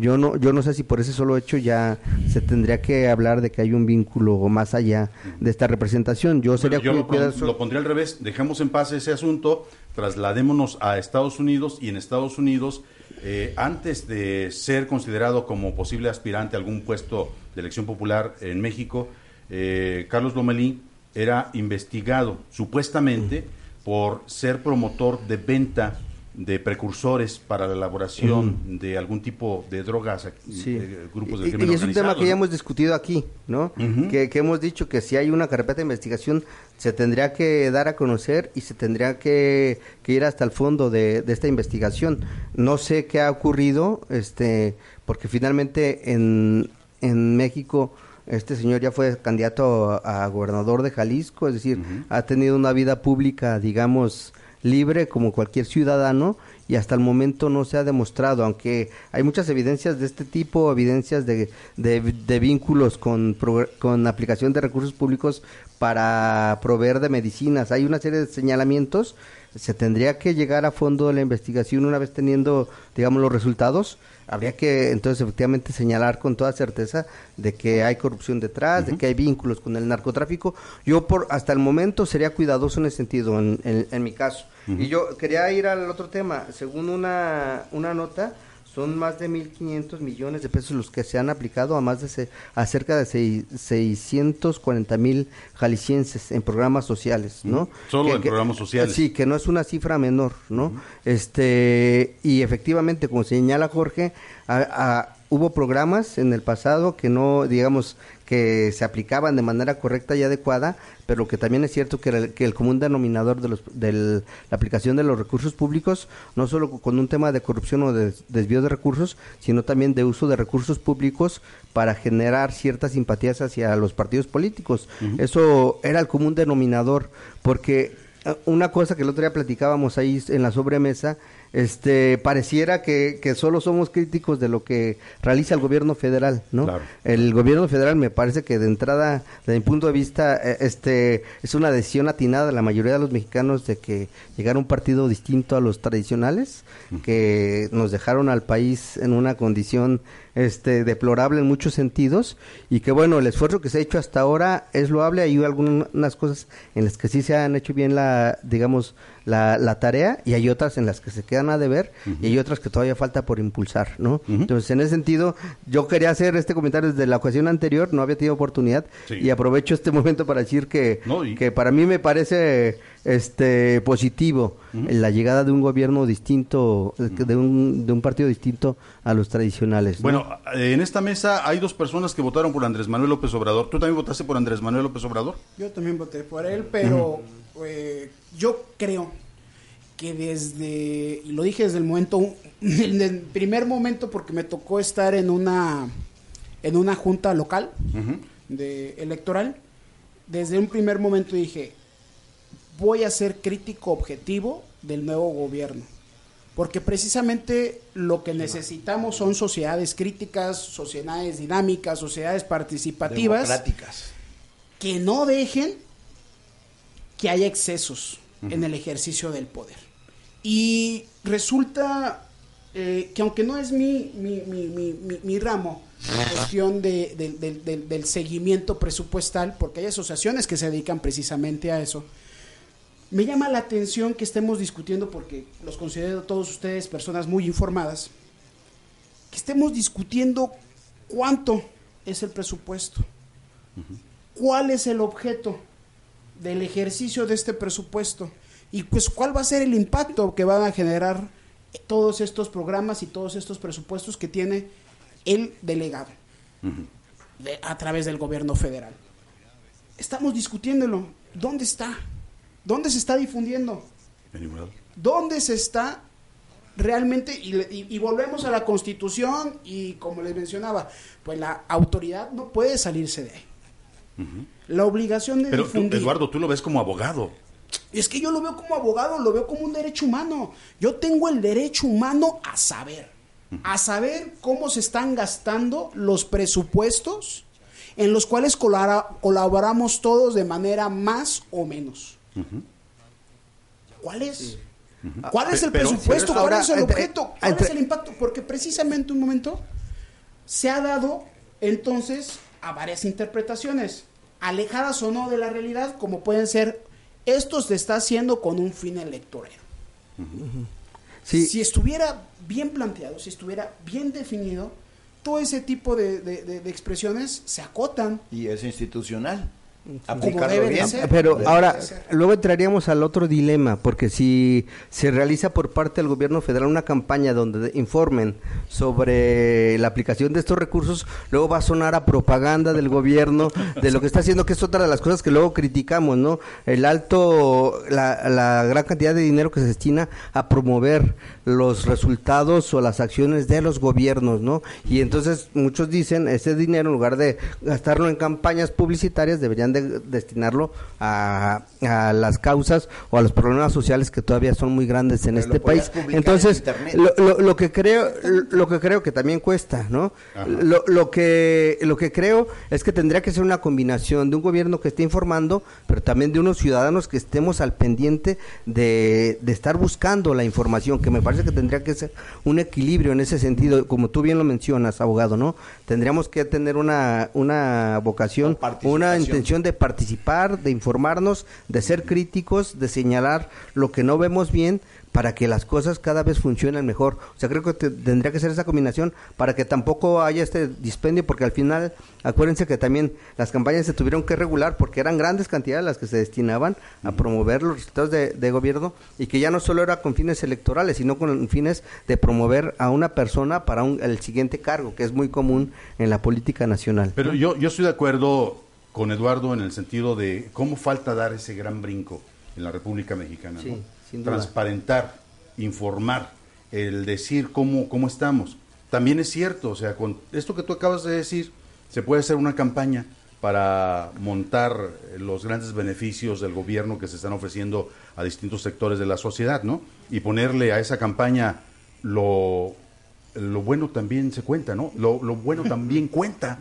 Yo no yo no sé si por ese solo hecho ya se tendría que hablar de que hay un vínculo más allá de esta representación. Yo sería yo lo, pondría al revés. Dejemos en paz ese asunto trasladémonos a Estados Unidos y en Estados Unidos eh, antes de ser considerado como posible aspirante a algún puesto de elección popular en México eh, Carlos Lomelí era investigado supuestamente por ser promotor de venta de precursores para la elaboración de algún tipo de drogas, sí. grupos de crimen y, y es un tema que ya hemos discutido aquí, ¿no? que, hemos dicho que si hay una carpeta de investigación se tendría que dar a conocer y se tendría que, ir hasta el fondo de, esta investigación. No sé qué ha ocurrido, este, porque finalmente en, en México este señor ya fue candidato a, gobernador de Jalisco, es decir, ha tenido una vida pública, digamos, libre como cualquier ciudadano y hasta el momento no se ha demostrado, aunque hay muchas evidencias de este tipo, evidencias de, de, vínculos con, con aplicación de recursos públicos para proveer de medicinas. Hay una serie de señalamientos, se tendría que llegar a fondo de la investigación una vez teniendo, digamos, los resultados habría que entonces efectivamente señalar con toda certeza de que hay corrupción detrás, de que hay vínculos con el narcotráfico. Yo por hasta el momento sería cuidadoso en ese sentido, en, en, mi caso. Y yo quería ir al otro tema. Según una, una nota, son más de 1.500 millones de pesos los que se han aplicado a más de a cerca de 640 mil jaliscienses en programas sociales, ¿no? Solo en programas sociales. Sí, que no es una cifra menor, ¿no? Este y efectivamente, como señala Jorge, hubo programas en el pasado que no, digamos, que se aplicaban de manera correcta y adecuada, pero que también es cierto que el, que el común denominador de, los, de la aplicación de los recursos públicos, no solo con un tema de corrupción o de desvío de recursos, sino también de uso de recursos públicos para generar ciertas simpatías hacia los partidos políticos. Eso era el común denominador, porque eh, una cosa que el otro día platicábamos ahí en la sobremesa este pareciera que, que, solo somos críticos de lo que realiza el gobierno federal, ¿no? El gobierno federal me parece que de entrada, desde mi punto de vista, eh, este es una decisión atinada de la mayoría de los mexicanos de que llegara un partido distinto a los tradicionales, que nos dejaron al país en una condición este deplorable en muchos sentidos y que bueno el esfuerzo que se ha hecho hasta ahora es loable. Hay algunas cosas en las que sí se han hecho bien la digamos la, la tarea y hay otras en las que se quedan a deber y hay otras que todavía falta por impulsar no entonces en ese sentido yo quería hacer este comentario desde la ocasión anterior no había tenido oportunidad y aprovecho este momento para decir que que para mí me parece este positivo la llegada de un gobierno distinto de un, de un partido distinto a los tradicionales bueno en esta mesa hay dos personas que votaron por Andrés Manuel López Obrador. Tú también votaste por Andrés Manuel López Obrador yo también voté por él pero eh, yo creo que desde y lo dije desde el momento en el primer momento porque me tocó estar en una en una junta local de electoral desde un primer momento dije voy a ser crítico objetivo del nuevo gobierno. Porque precisamente lo que necesitamos son sociedades críticas, sociedades dinámicas, sociedades participativas. Democráticas. Que no dejen que haya excesos en el ejercicio del poder. Y resulta eh, que aunque no es mi, mi, mi, mi ramo, la cuestión de, del seguimiento presupuestal, porque hay asociaciones que se dedican precisamente a eso, me llama la atención que estemos discutiendo, porque los considero todos ustedes personas muy informadas, que estemos discutiendo cuánto es el presupuesto, cuál es el objeto del ejercicio de este presupuesto y pues cuál va a ser el impacto que van a generar todos estos programas y todos estos presupuestos que tiene el delegado a través del gobierno federal. Estamos discutiéndolo. ¿Dónde está? ¿Dónde se está difundiendo? ¿Dónde se está realmente? Y, volvemos a la constitución y como les mencionaba, pues la autoridad no puede salirse de ahí. La obligación de Pero Eduardo, tú lo ves como abogado. Es que yo lo veo como abogado, lo veo como un derecho humano. Yo tengo el derecho humano a saber, a saber cómo se están gastando los presupuestos en los cuales colaboramos todos de manera más o menos. ¿Cuál es? ¿Cuál es el presupuesto? ¿Cuál es el objeto? ¿Cuál es el impacto? Porque precisamente un momento se ha dado entonces a varias interpretaciones, alejadas o no de la realidad, como pueden ser, esto se está haciendo con un fin electoral. Si estuviera bien planteado, si estuviera bien definido, todo ese tipo de expresiones se acotan. Y es institucional. Pero ahora, luego entraríamos al otro dilema, porque si se realiza por parte del gobierno federal una campaña donde informen sobre la aplicación de estos recursos, luego va a sonar a propaganda del gobierno de lo que está haciendo, que es otra de las cosas que luego criticamos, ¿no? El alto, la, la gran cantidad de dinero que se destina a promover los resultados o las acciones de los gobiernos, ¿no? Y entonces muchos dicen, ese dinero en lugar de gastarlo en campañas publicitarias, deberían de destinarlo a, a las causas o a los problemas sociales que todavía son muy grandes en este país. Entonces, lo, lo, que creo, lo que creo que también cuesta, ¿no? Lo, lo, que, lo que creo es que tendría que ser una combinación de un gobierno que esté informando, pero también de unos ciudadanos que estemos al pendiente de, de estar buscando la información, que me parece que tendría que ser un equilibrio en ese sentido, como tú bien lo mencionas, abogado, ¿no? Tendríamos que tener una, una vocación, una intención de participar, de informarnos, de ser críticos, de señalar lo que no vemos bien, para que las cosas cada vez funcionen mejor. O sea, creo que tendría que ser esa combinación para que tampoco haya este dispendio, porque al final, acuérdense que también las campañas se tuvieron que regular porque eran grandes cantidades las que se destinaban a promover los resultados de, gobierno y que ya no solo era con fines electorales, sino con fines de promover a una persona para el siguiente cargo, que es muy común en la política nacional. Pero yo, yo estoy de acuerdo con Eduardo en el sentido de cómo falta dar ese gran brinco en la República Mexicana. Sí transparentar, informar, el decir cómo, cómo estamos. También es cierto, o sea, con esto que tú acabas de decir, se puede hacer una campaña para montar los grandes beneficios del gobierno que se están ofreciendo a distintos sectores de la sociedad, ¿no? Y ponerle a esa campaña lo, lo bueno también se cuenta, ¿no? Lo, bueno también cuenta.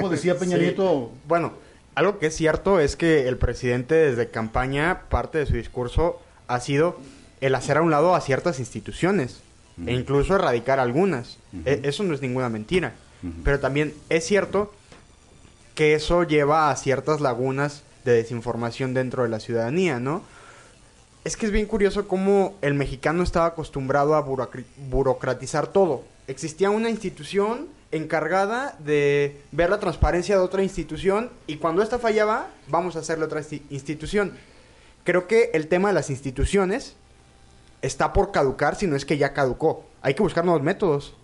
¿Cómo, decía Peña Nieto? Bueno, algo que es cierto es que el presidente desde campaña, parte de su discurso ha sido el hacer a un lado a ciertas instituciones e incluso erradicar algunas. E, eso no es ninguna mentira. Pero también es cierto que eso lleva a ciertas lagunas de desinformación dentro de la ciudadanía, ¿no? Es que es bien curioso cómo el mexicano estaba acostumbrado a burocratizar todo. Existía una institución encargada de ver la transparencia de otra institución y cuando esta fallaba, vamos a hacerle otra institución. Creo que el tema de las instituciones está por caducar, si no es que ya caducó. Hay que buscar nuevos métodos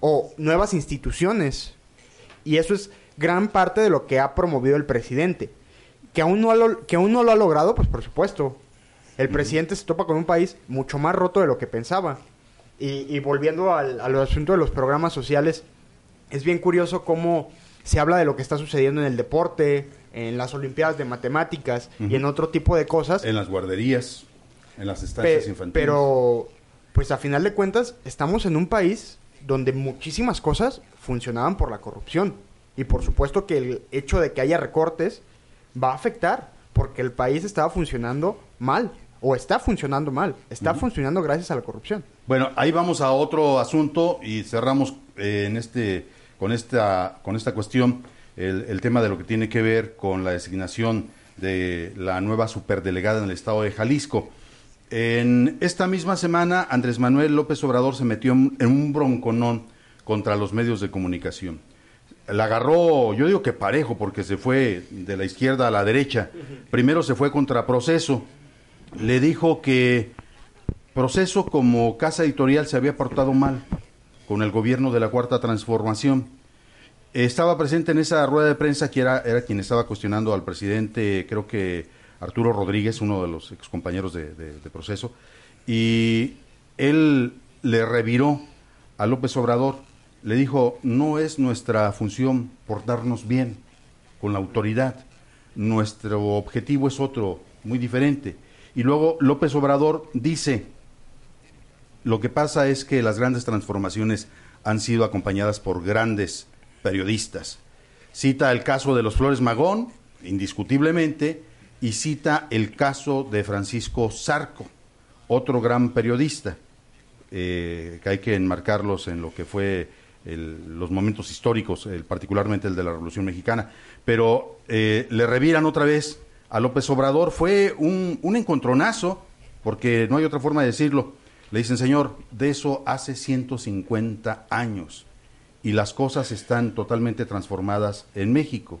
o nuevas instituciones. Y eso es gran parte de lo que ha promovido el presidente. Que aún no, lo, que aún no lo ha logrado, pues por supuesto. El presidente se topa con un país mucho más roto de lo que pensaba. Y, volviendo al, al asunto de los programas sociales, es bien curioso cómo se habla de lo que está sucediendo en el deporte, en las Olimpiadas de Matemáticas y en otro tipo de cosas. En las guarderías, en las estancias infantiles. Pero, pues a final de cuentas, estamos en un país donde muchísimas cosas funcionaban por la corrupción. Y por supuesto que el hecho de que haya recortes va a afectar, porque el país estaba funcionando mal, o está funcionando mal, está funcionando gracias a la corrupción. Bueno, ahí vamos a otro asunto y cerramos eh, en este con esta, con esta cuestión el, tema de lo que tiene que ver con la designación de la nueva superdelegada en el estado de Jalisco. En esta misma semana, Andrés Manuel López Obrador se metió en un bronconón contra los medios de comunicación. La agarró, yo digo que parejo, porque se fue de la izquierda a la derecha. Primero se fue contra Proceso. Le dijo que Proceso como casa editorial se había portado mal con el gobierno de la Cuarta Transformación. Estaba presente en esa rueda de prensa que era, era quien estaba cuestionando al presidente, creo que Arturo Rodríguez, uno de los excompañeros de, de, proceso, y él le reviró a López Obrador, le dijo, no es nuestra función portarnos bien con la autoridad, nuestro objetivo es otro, muy diferente. Y luego López Obrador dice, lo que pasa es que las grandes transformaciones han sido acompañadas por grandes periodistas. Cita el caso de los Flores Magón, indiscutiblemente, y cita el caso de Francisco Zarco, otro gran periodista, eh, que hay que enmarcarlos en lo que fue los momentos históricos, particularmente el de la Revolución Mexicana. Pero eh, le reviran otra vez a López Obrador. Fue un, un encontronazo, porque no hay otra forma de decirlo le dicen, Señor, de eso hace 150 años y las cosas están totalmente transformadas en México.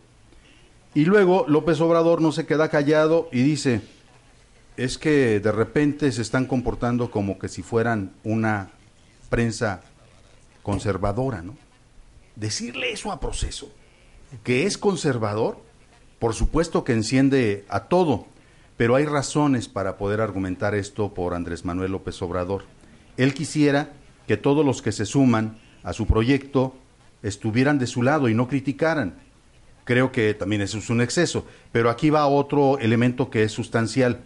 Y luego López Obrador no se queda callado y dice, es que de repente se están comportando como que si fueran una prensa conservadora, ¿no? Decirle eso a proceso, que es conservador, por supuesto que enciende a todo, pero hay razones para poder argumentar esto por Andrés Manuel López Obrador. Él quisiera que todos los que se suman a su proyecto estuvieran de su lado y no criticaran. Creo que también eso es un exceso, pero aquí va otro elemento que es sustancial.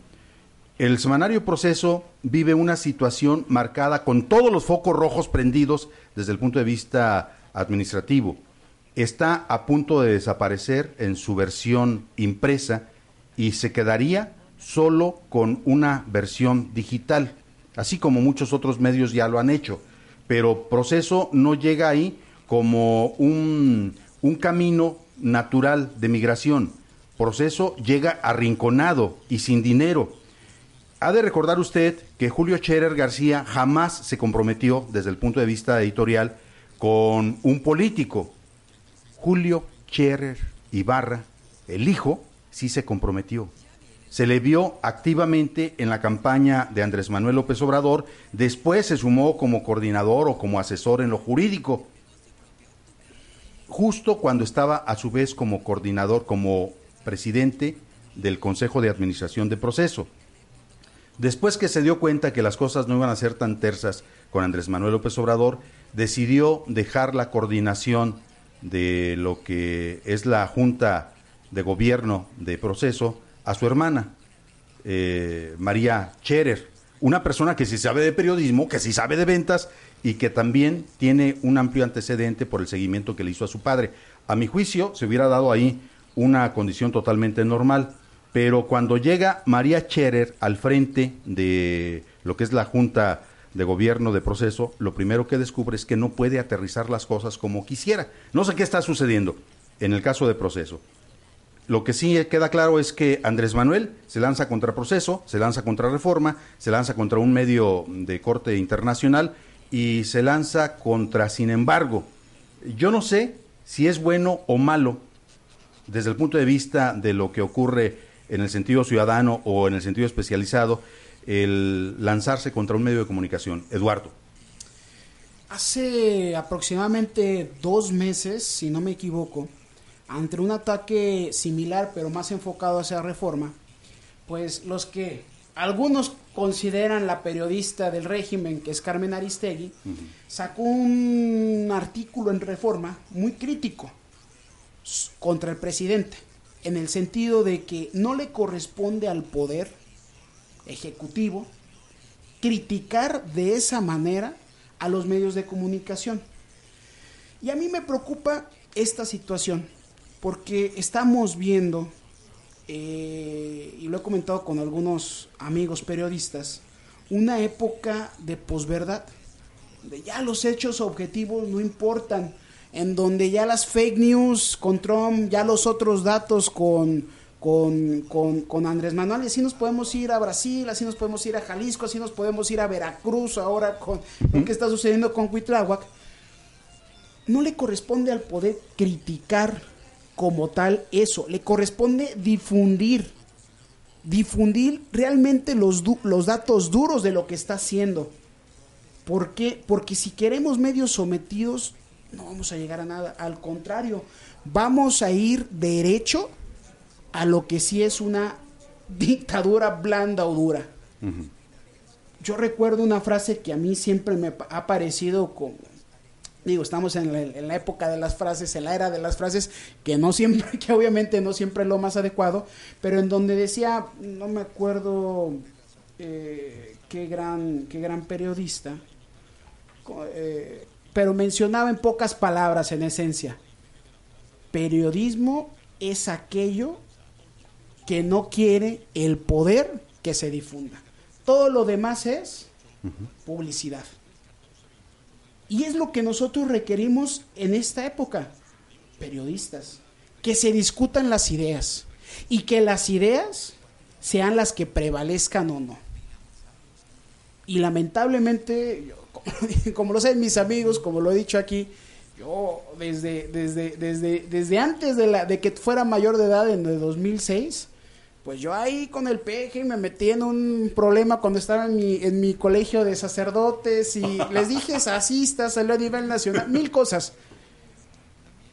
El semanario proceso vive una situación marcada con todos los focos rojos prendidos desde el punto de vista administrativo. Está a punto de desaparecer en su versión impresa y se quedaría solo con una versión digital, así como muchos otros medios ya lo han hecho. Pero proceso no llega ahí como un, un camino natural de migración. Proceso llega arrinconado y sin dinero. ha de recordar usted que Julio Scherer García jamás se comprometió desde el punto de vista editorial con un político. Julio Scherer Ibarra, el hijo, sí se comprometió. Se le vio activamente en la campaña de Andrés Manuel López Obrador, después se sumó como coordinador o como asesor en lo jurídico, justo cuando estaba a su vez como coordinador, como presidente del Consejo de Administración de Proceso. Después que se dio cuenta que las cosas no iban a ser tan tersas con Andrés Manuel López Obrador, decidió dejar la coordinación de lo que es la Junta de Gobierno de Proceso a su hermana, eh, María Cherer, una persona que sí sabe de periodismo, que sí sabe de ventas y que también tiene un amplio antecedente por el seguimiento que le hizo a su padre. A mi juicio, se hubiera dado ahí una condición totalmente normal pero cuando llega María Cherer al frente de lo que es la Junta de Gobierno de Proceso, lo primero que descubre es que no puede aterrizar las cosas como quisiera. No sé qué está sucediendo en el caso de Proceso. Lo que sí queda claro es que Andrés Manuel se lanza contra Proceso, se lanza contra Reforma, se lanza contra un medio de corte internacional y se lanza contra, sin embargo, yo no sé si es bueno o malo desde el punto de vista de lo que ocurre en el sentido ciudadano o en el sentido especializado, el lanzarse contra un medio de comunicación. Eduardo. Hace aproximadamente dos meses, si no me equivoco, ante un ataque similar pero más enfocado hacia reforma, pues los que algunos consideran la periodista del régimen, que es Carmen Aristegui, sacó un artículo en reforma muy crítico contra el presidente en el sentido de que no le corresponde al poder ejecutivo criticar de esa manera a los medios de comunicación. Y a mí me preocupa esta situación, porque estamos viendo, eh, y lo he comentado con algunos amigos periodistas, una época de posverdad, de ya los hechos objetivos no importan, en donde ya las fake news con Trump, ya los otros datos con, con, con, Andrés Manuel, y así nos podemos ir a Brasil, así nos podemos ir a Jalisco, así nos podemos ir a Veracruz ahora con lo que está sucediendo con Cuitláhuac. No le corresponde al poder criticar como tal eso, le corresponde difundir, difundir realmente los, los datos duros de lo que está haciendo. ¿Por qué? Porque si queremos medios sometidos, no vamos a llegar a nada. Al contrario, vamos a ir derecho a lo que sí es una dictadura blanda o dura. Yo recuerdo una frase que a mí siempre me ha parecido como, digo, estamos en la, época de las frases, en la era de las frases, que no siempre, que obviamente no siempre es lo más adecuado, pero en donde decía, no me acuerdo eh, qué gran, qué gran periodista, eh, pero mencionaba en pocas palabras en esencia. Periodismo es aquello que no quiere el poder que se difunda. Todo lo demás es publicidad. Y es lo que nosotros requerimos en esta época, periodistas, que se discutan las ideas y que las ideas sean las que prevalezcan o no. Y lamentablemente, como lo saben mis amigos, como lo he dicho aquí, yo desde, desde, desde, desde antes de, la, de que fuera mayor de edad, en el 2006, pues yo ahí con el peje me metí en un problema cuando estaba en mi, en mi colegio de sacerdotes y les dije asistas, salió a nivel nacional, mil cosas.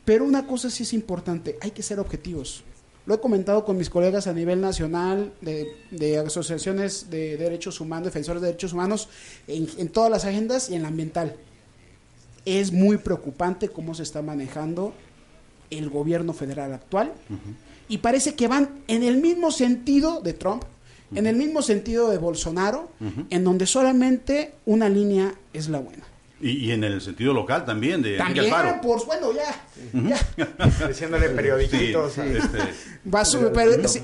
Pero una cosa sí es importante, hay que ser objetivos. Lo he comentado con mis colegas a nivel nacional de, asociaciones de derechos humanos, defensores de derechos humanos, en, todas las agendas y en la ambiental. Es muy preocupante cómo se está manejando el gobierno federal actual y parece que van en el mismo sentido de Trump, en el mismo sentido de Bolsonaro, en donde solamente una línea es la buena. Y, en el sentido local también, de También, por bueno, ya. Diciéndole periodiquitos. este...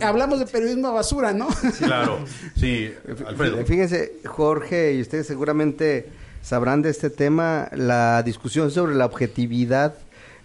hablamos de periodismo basura, ¿no? claro, sí, Alfredo. Fíjense, Jorge, y ustedes seguramente sabrán de este tema, la discusión sobre la objetividad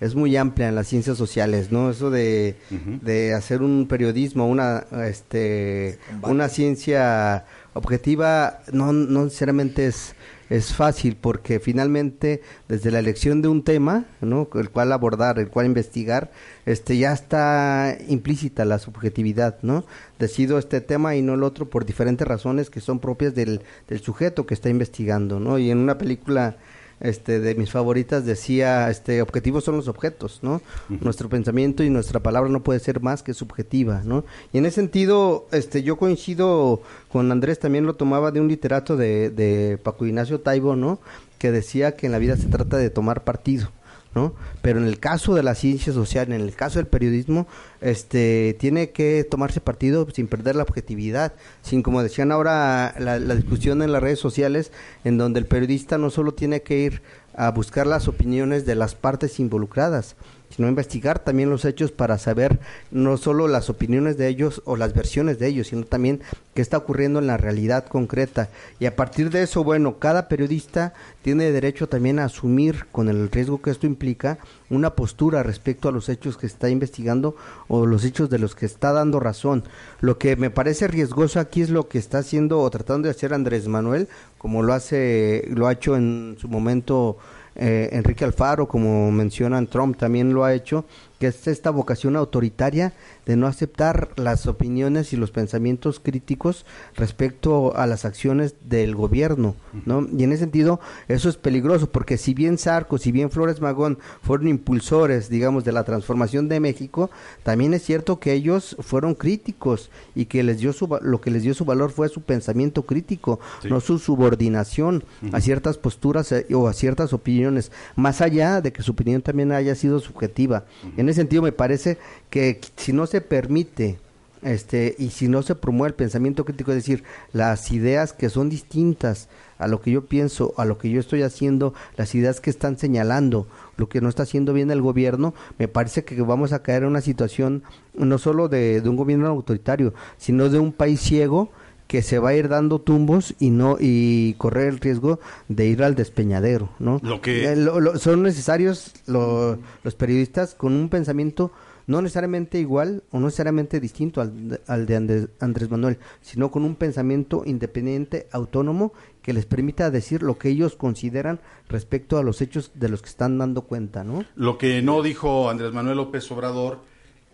es muy amplia en las ciencias sociales, ¿no? Eso de, de hacer un periodismo, una, este, una ciencia objetiva no, no necesariamente es, es fácil porque finalmente desde la elección de un tema, ¿no? el cual abordar, el cual investigar, este ya está implícita la subjetividad, ¿no? Decido este tema y no el otro por diferentes razones que son propias del, del sujeto que está investigando, ¿no? Y en una película este, de mis favoritas decía, este, objetivos son los objetos, ¿no? Nuestro pensamiento y nuestra palabra no puede ser más que subjetiva, ¿no? Y en ese sentido, este, yo coincido con Andrés, también lo tomaba de un literato de, de Paco Ignacio Taibo, ¿no? Que decía que en la vida se trata de tomar partido. ¿No? Pero en el caso de la ciencia social, en el caso del periodismo, este, tiene que tomarse partido sin perder la objetividad, sin como decían ahora la, la discusión en las redes sociales, en donde el periodista no solo tiene que ir a buscar las opiniones de las partes involucradas, sino investigar también los hechos para saber no solo las opiniones de ellos o las versiones de ellos, sino también qué está ocurriendo en la realidad concreta. Y a partir de eso, bueno, cada periodista tiene derecho también a asumir, con el riesgo que esto implica, una postura respecto a los hechos que está investigando o los hechos de los que está dando razón. Lo que me parece riesgoso aquí es lo que está haciendo o tratando de hacer Andrés Manuel, como lo hace, lo ha hecho en su momento eh, Enrique Alfaro, como mencionan Trump, también lo ha hecho, que es esta vocación autoritaria de no aceptar las opiniones y los pensamientos críticos respecto a las acciones del gobierno, ¿no? Y en ese sentido, eso es peligroso, porque si bien Sarco, si bien Flores Magón fueron impulsores, digamos, de la transformación de México, también es cierto que ellos fueron críticos y que les dio su, lo que les dio su valor fue su pensamiento crítico, Sí. no su subordinación a ciertas posturas eh, o a ciertas opiniones, más allá de que su opinión también haya sido subjetiva. En sentido, me parece que si no se permite este y si no se promueve el pensamiento crítico, es decir, las ideas que son distintas a lo que yo pienso, a lo que yo estoy haciendo, las ideas que están señalando lo que no está haciendo bien el gobierno, me parece que vamos a caer en una situación no solo de un gobierno autoritario, sino de un país ciego que se va a ir dando tumbos y no y correr el riesgo de ir al despeñadero, ¿no? Lo que- Eh, lo- lo- son necesarios lo- los periodistas con un pensamiento no necesariamente igual o no necesariamente distinto al, de- al de Andrés, Andrés Manuel, sino con un pensamiento independiente, autónomo, que les permita decir lo que ellos consideran respecto a los hechos de los que están dando cuenta, ¿no? Lo que no dijo Andrés Manuel López Obrador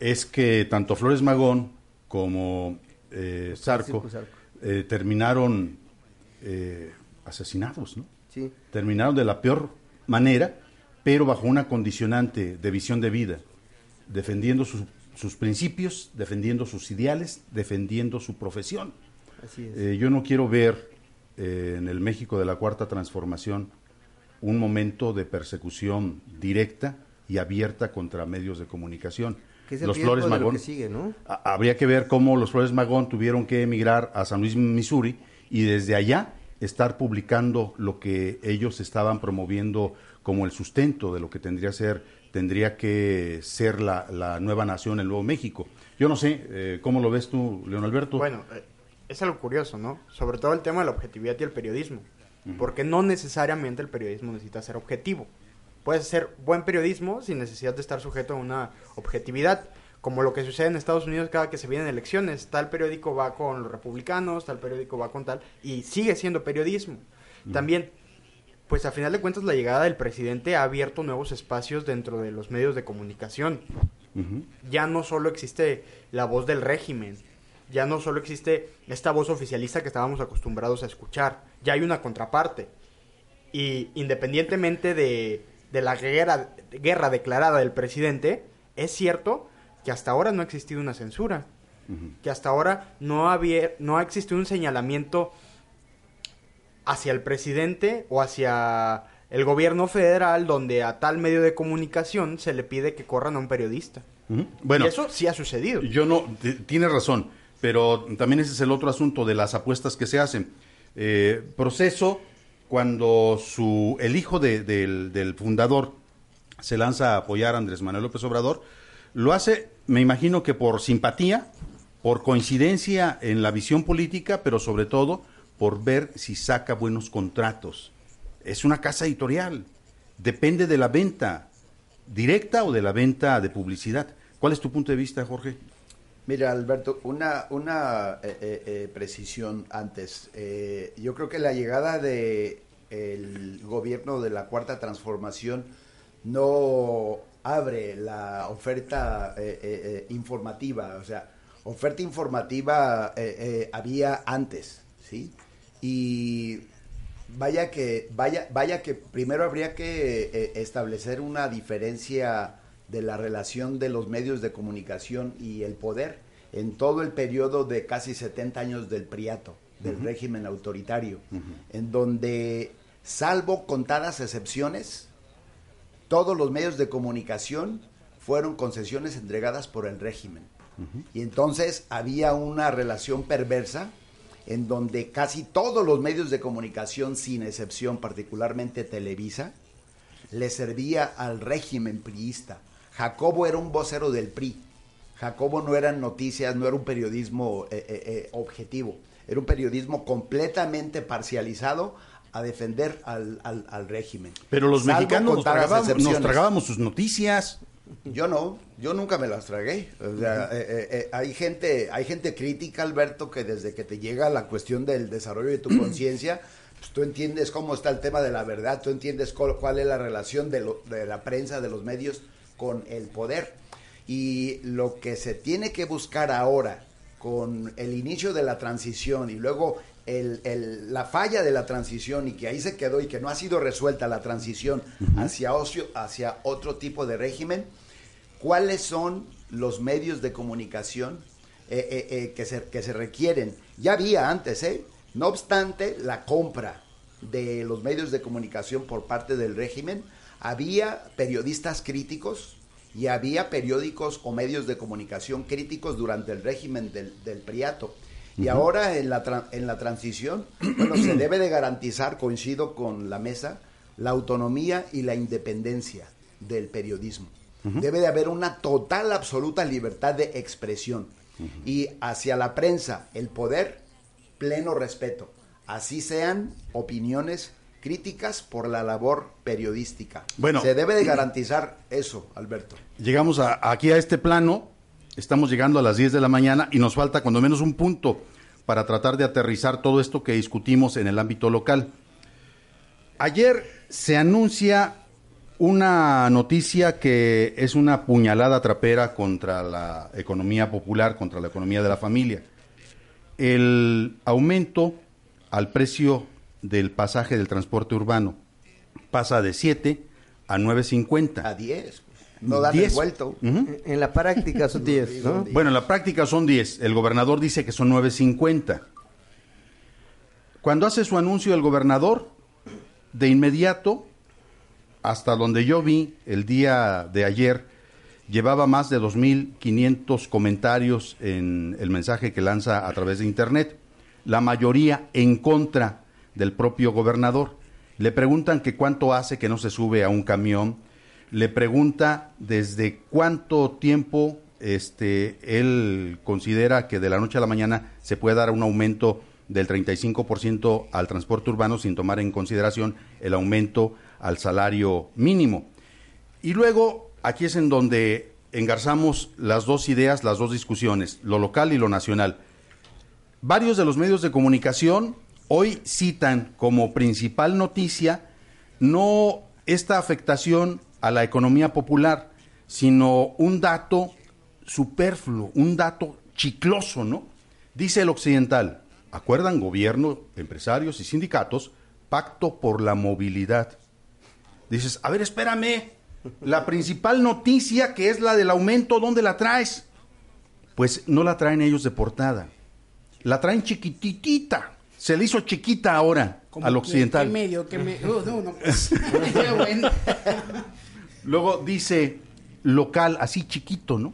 es que tanto Flores Magón como eh, Zarco Zarco. Eh, terminaron eh, asesinados, ¿no? Sí. Terminaron de la peor manera, pero bajo una condicionante de visión de vida, defendiendo sus, sus principios, defendiendo sus ideales, defendiendo su profesión. Así es. Eh, yo no quiero ver eh, en el México de la Cuarta Transformación un momento de persecución directa y abierta contra medios de comunicación. Que es el los Flores lo Magón, que sigue, ¿no? habría que ver cómo los Flores Magón tuvieron que emigrar a San Luis, Missouri, y desde allá estar publicando lo que ellos estaban promoviendo como el sustento de lo que tendría ser tendría que ser la, la nueva nación, el nuevo México. Yo no sé, eh, ¿cómo lo ves tú, León Alberto? Bueno, eh, es algo curioso, ¿no? Sobre todo el tema de la objetividad y el periodismo. Porque no necesariamente el periodismo necesita ser objetivo. Puedes hacer buen periodismo sin necesidad de estar sujeto a una objetividad. Como lo que sucede en Estados Unidos cada que se vienen elecciones. Tal periódico va con los republicanos, tal periódico va con tal. Y sigue siendo periodismo. También, pues a final de cuentas, la llegada del presidente ha abierto nuevos espacios dentro de los medios de comunicación ya no solo existe la voz del régimen, ya no solo existe esta voz oficialista que estábamos acostumbrados a escuchar, ya hay una contraparte. Y independientemente de, de la guerra, guerra declarada del presidente, es cierto que hasta ahora no ha existido una censura, que hasta ahora no, había, no ha existido un señalamiento hacia el presidente o hacia el gobierno federal donde a tal medio de comunicación se le pide que corran a un periodista. Bueno, y eso sí ha sucedido. Yo no, tienes razón, pero también ese es el otro asunto de las apuestas que se hacen. Eh, proceso cuando su, el hijo de- del, del fundador se lanza a apoyar a Andrés Manuel López Obrador, lo hace, me imagino que por simpatía, por coincidencia en la visión política, pero sobre todo por ver si saca buenos contratos. Es una casa editorial, depende de la venta directa o de la venta de publicidad. ¿Cuál es tu punto de vista, Jorge? Mira, Alberto, una, una eh, eh, eh, precisión antes. yo creo que la llegada de el gobierno de la Cuarta Transformación no abre la oferta informativa, o sea, oferta informativa había antes, ¿sí? Y vaya que, vaya, vaya que primero habría que establecer una diferencia de la relación de los medios de comunicación y el poder en todo el periodo de casi 70 años del priato, del régimen autoritario, en donde, salvo contadas excepciones, todos los medios de comunicación fueron concesiones entregadas por el régimen. Y entonces había una relación perversa en donde casi todos los medios de comunicación, sin excepción, particularmente Televisa, le servía al régimen priista Jacobo era un vocero del PRI. Jacobo no eran noticias, no era un periodismo eh, eh, eh, objetivo. Era un periodismo completamente parcializado a defender al, régimen. Pero los mexicanos nos tragábamos, sus noticias. Yo no, yo nunca me las tragué. hay gente, hay gente crítica, Alberto, que desde que te llega la cuestión del desarrollo de tu conciencia, pues tú entiendes cómo está el tema de la verdad, tú entiendes cuál, es la relación de, de la prensa, de los medios con el poder. Y lo que se tiene que buscar ahora con el inicio de la transición y luego el, la falla de la transición y que ahí se quedó y que no ha sido resuelta la transición hacia, ocio, hacia otro tipo de régimen, ¿cuáles son los medios de comunicación eh, eh, eh, que, se, que se requieren? Ya había antes, ¿eh? No obstante, la compra de los medios de comunicación por parte del régimen había periodistas críticos y había periódicos o medios de comunicación críticos durante el régimen del, del Priato. Y ahora en la, en la transición, bueno, se debe de garantizar, coincido con la mesa, la autonomía y la independencia del periodismo. Debe de haber una total, absoluta libertad de expresión. Y hacia la prensa, el poder, pleno respeto. Así sean opiniones críticas por la labor periodística. Bueno, se debe de garantizar eso, Alberto. Llegamos aquí a este plano, estamos llegando a las 10 de la mañana y nos falta cuando menos un punto para tratar de aterrizar todo esto que discutimos en el ámbito local. Ayer se anuncia una noticia que es una puñalada trapera contra la economía popular, contra la economía de la familia. El aumento al precio del pasaje del transporte urbano pasa de 7 a 9.50. A 10. No dan el vuelto. En la práctica son 10, ¿no? Bueno, en la práctica son 10. El gobernador dice que son 9.50. Cuando hace su anuncio el gobernador, de inmediato, hasta donde yo vi el día de ayer, llevaba más de 2.500 comentarios en el mensaje que lanza a través de Internet. La mayoría en contra del propio gobernador. Le preguntan que cuánto hace que no se sube a un camión. Le pregunta desde cuánto tiempo este, él considera que de la noche a la mañana se puede dar un aumento del 35% al transporte urbano sin tomar en consideración el aumento al salario mínimo. Y luego, aquí es en donde engarzamos las dos ideas, las dos discusiones, lo local y lo nacional. Varios de los medios de comunicación hoy citan como principal noticia no esta afectación a la economía popular, sino un dato superfluo, un dato chicloso, ¿no? Dice el occidental, acuerdan gobierno, empresarios y sindicatos, pacto por la movilidad. Dices, a ver, espérame, la principal noticia que es la del aumento, ¿dónde la traes? Pues no la traen ellos de portada, la traen chiquititita, se le hizo chiquita ahora al occidental. ¿Qué me... No, no, pues. Luego dice local, así chiquito, ¿no?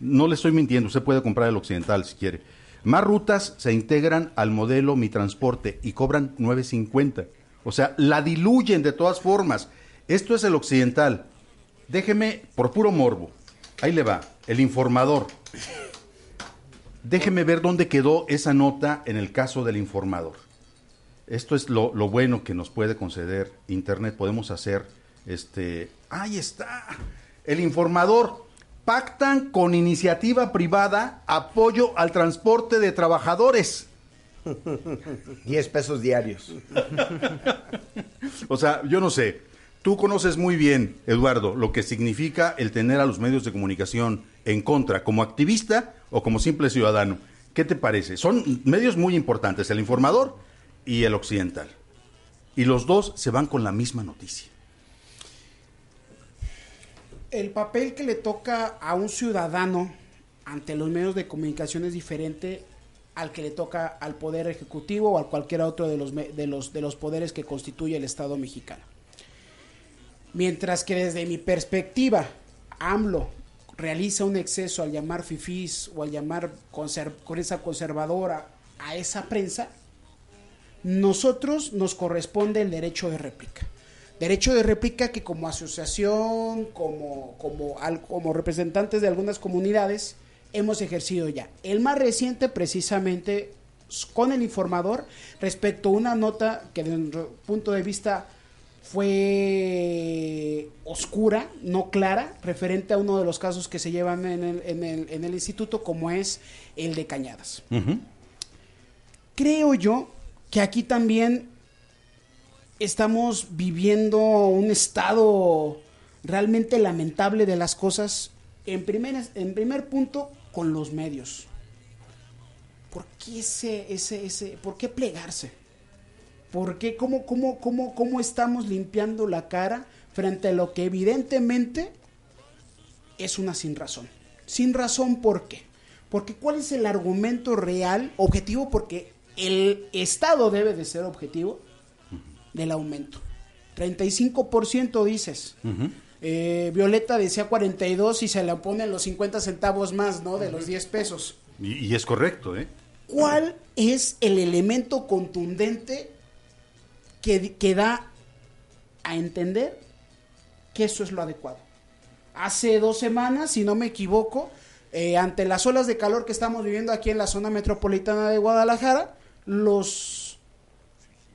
No le estoy mintiendo, usted puede comprar el occidental si quiere. Más rutas se integran al modelo Mi Transporte y cobran 9.50. O sea, la diluyen de todas formas. Esto es el occidental. Déjeme, por puro morbo, ahí le va, el informador. Déjeme ver dónde quedó esa nota en el caso del informador. Esto es lo, bueno que nos puede conceder Internet. Podemos hacer, este, ahí está, el informador. pactan con iniciativa privada apoyo al transporte de trabajadores. 10 pesos diarios. O sea, yo no sé. Tú conoces muy bien, Eduardo, lo que significa el tener a los medios de comunicación en contra, como activista o como simple ciudadano. ¿Qué te parece? Son medios muy importantes, el informador y el occidental. Y los dos se van con la misma noticia. El papel que le toca a un ciudadano ante los medios de comunicación es diferente al que le toca al poder ejecutivo o a cualquier otro de los, de los, de los poderes que constituye el Estado mexicano. Mientras que desde mi perspectiva, AMLO realiza un exceso al llamar fifís o al llamar conser- prensa conservadora a esa prensa, nosotros nos corresponde el derecho de réplica. Derecho de réplica que como asociación, como, como, como representantes de algunas comunidades, hemos ejercido ya. El más reciente precisamente con el informador respecto a una nota que desde nuestro punto de vista fue oscura, no clara, referente a uno de los casos que se llevan en el, en el, en el instituto, como es el de Cañadas. Creo yo que aquí también estamos viviendo un estado realmente lamentable de las cosas. En primer, en primer punto, con los medios. ¿Por qué ese, ese, ese, por qué plegarse? ¿Por qué, cómo, cómo, cómo, cómo estamos limpiando la cara frente a lo que evidentemente es una sin razón? Sin razón, ¿por qué? Porque ¿cuál es el argumento real, objetivo? Porque el Estado debe de ser objetivo del aumento. 35% dices. Eh, Violeta decía 42 y se le ponen los 50 centavos más, ¿no? De los 10 pesos. Y, y es correcto, ¿eh? ¿Cuál es el elemento contundente que, que da a entender que eso es lo adecuado? Hace dos semanas, si no me equivoco, eh, ante las olas de calor que estamos viviendo aquí en la zona metropolitana de Guadalajara, los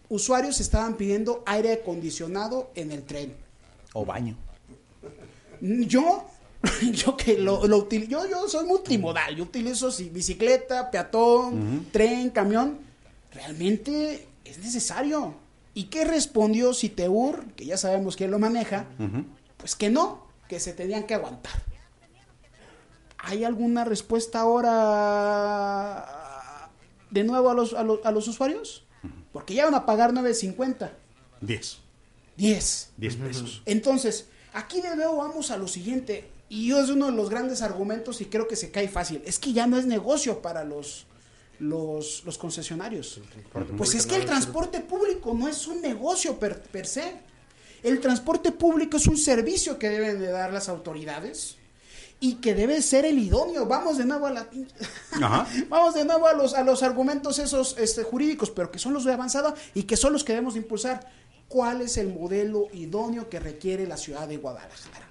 usuarios estaban pidiendo aire acondicionado en el tren. O baño. Yo, yo que lo, lo util- yo, yo soy multimodal, yo utilizo sí, bicicleta, peatón, tren, camión. Realmente es necesario. ¿Y qué respondió Citeur, que ya sabemos quién lo maneja? Pues que no, que se tenían que aguantar. ¿Hay alguna respuesta ahora de nuevo a los, a los, a los usuarios? Porque ya van a pagar 9.50. 10. 10. 10 pesos. Entonces, aquí de nuevo vamos a lo siguiente. Y yo es uno de los grandes argumentos y creo que se cae fácil. Es que ya no es negocio para los, los, los concesionarios. Pues es que el transporte público no es un negocio per, per se. El transporte público es un servicio que deben de dar las autoridades y que debe ser el idóneo. Vamos de nuevo a la Ajá. Vamos de nuevo a los, a los argumentos esos este, jurídicos, pero que son los de avanzada y que son los que debemos de impulsar. ¿Cuál es el modelo idóneo que requiere la ciudad de Guadalajara?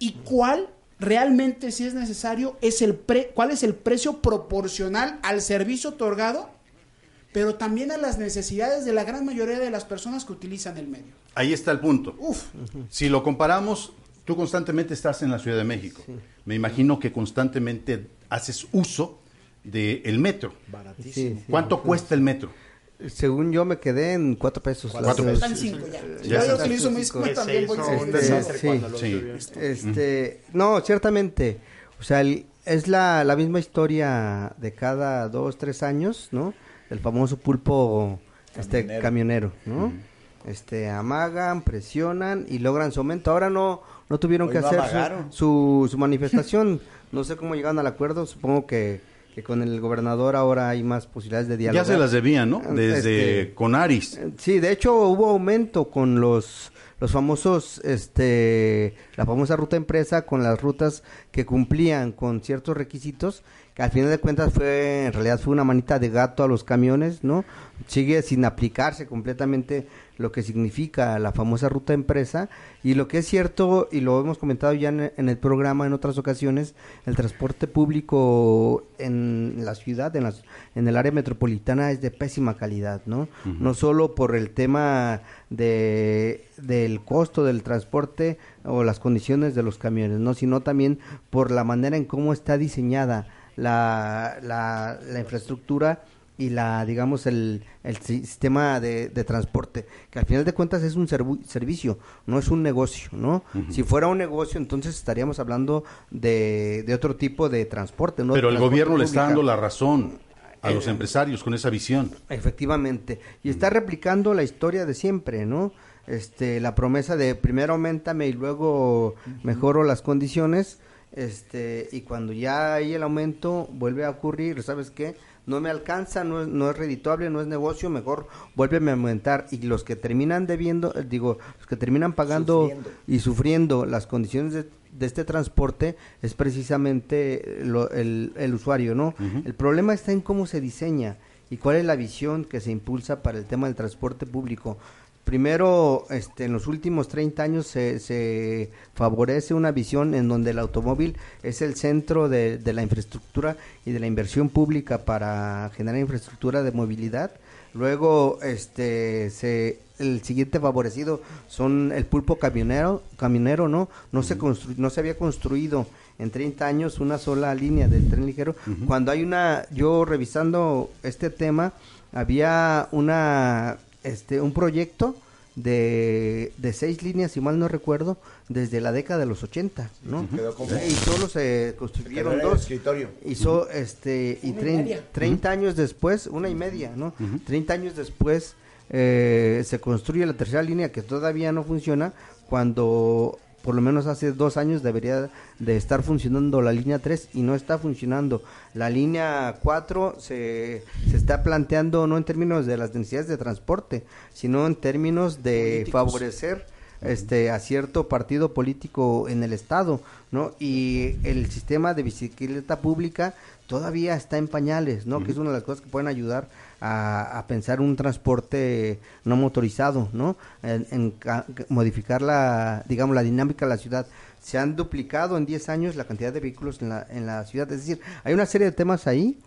¿Y cuál realmente, si es necesario, es el pre, cuál es el precio proporcional al servicio otorgado, pero también a las necesidades de la gran mayoría de las personas que utilizan el medio? Ahí está el punto. Uf, Si lo comparamos, tú constantemente estás en la Ciudad de México. Me imagino que constantemente haces uso del metro. Baratísimo. Sí, sí. ¿Cuánto cuesta el metro? Según yo me quedé en cuatro pesos. Cuatro Las- están cinco ya. Ya Yo utilizo mis también voy Este, sí. cuando lo Sí. Este, no, ciertamente. O sea, el- es la, la misma historia de cada dos, tres años, ¿no? El famoso pulpo este Camionero. camionero, ¿no? Este, amagan, presionan y logran su aumento. Ahora no, no tuvieron Hoy que hacer su, su, su manifestación. no sé cómo llegaron al acuerdo. Supongo que, que con el gobernador ahora hay más posibilidades de Ya dialogar. se las debían, ¿no? Desde Este, Conaris. Sí, de hecho hubo aumento con los los famosos este la famosa ruta empresa con las rutas que cumplían con ciertos requisitos que al final de cuentas fue, en realidad fue una manita de gato a los camiones, ¿no? Sigue sin aplicarse completamente lo que significa la famosa ruta empresa. Y lo que es cierto y lo hemos comentado ya en, el programa en otras ocasiones el transporte público en la ciudad en, las, en el área metropolitana es de pésima calidad no no solo por el tema de del costo del transporte o las condiciones de los camiones no sino también por la manera en cómo está diseñada la, la, la infraestructura y la digamos el, el sistema de, transporte que al final de cuentas es un servicio no es un negocio no si fuera un negocio entonces estaríamos hablando de, de otro tipo de transporte ¿no? pero el gobierno le está dando la razón a los eh, empresarios con esa visión. Efectivamente. Y está replicando la historia de siempre no este la promesa de primero aumentame y luego mejoro las condiciones este y cuando ya hay el aumento vuelve a ocurrir sabes qué no me alcanza, no es, no es redituable, no es negocio, mejor vuélveme a aumentar. Y los que terminan debiendo, eh, digo, los que terminan pagando y sufriendo las condiciones de, este transporte es precisamente el, el, usuario, ¿no? El problema está en cómo se diseña y cuál es la visión que se impulsa para el tema del transporte público. Primero, este, en los últimos 30 años se, se, favorece una visión en donde el automóvil es el centro de, de, la infraestructura y de la inversión pública para generar infraestructura de movilidad. Luego, este, se, el siguiente favorecido son el pulpo camionero, camionero ¿no? No, se no se había construido en 30 años una sola línea del tren ligero. Cuando hay una, yo revisando este tema, había una este un proyecto de, de seis líneas, si mal no recuerdo, desde la década de los 80, ¿no? Y solo se construyeron dos. Escritorio. Hizo, este, y 30 años después, una y media, ¿no? 30 años después eh, se construye la tercera línea que todavía no funciona cuando por lo menos hace dos años debería de estar funcionando la línea 3 y no está funcionando. La línea 4 se, se está planteando no en términos de las densidades de transporte, sino en términos de favorecer este a cierto partido político en el estado, ¿no? Y el sistema de bicicleta pública todavía está en pañales, ¿no? Que es una de las cosas que pueden ayudar a, pensar un transporte no motorizado, ¿no? En, modificar la, digamos, la dinámica de la ciudad. Se han duplicado en 10 años la cantidad de vehículos en la, en la ciudad. Es decir, hay una serie de temas ahí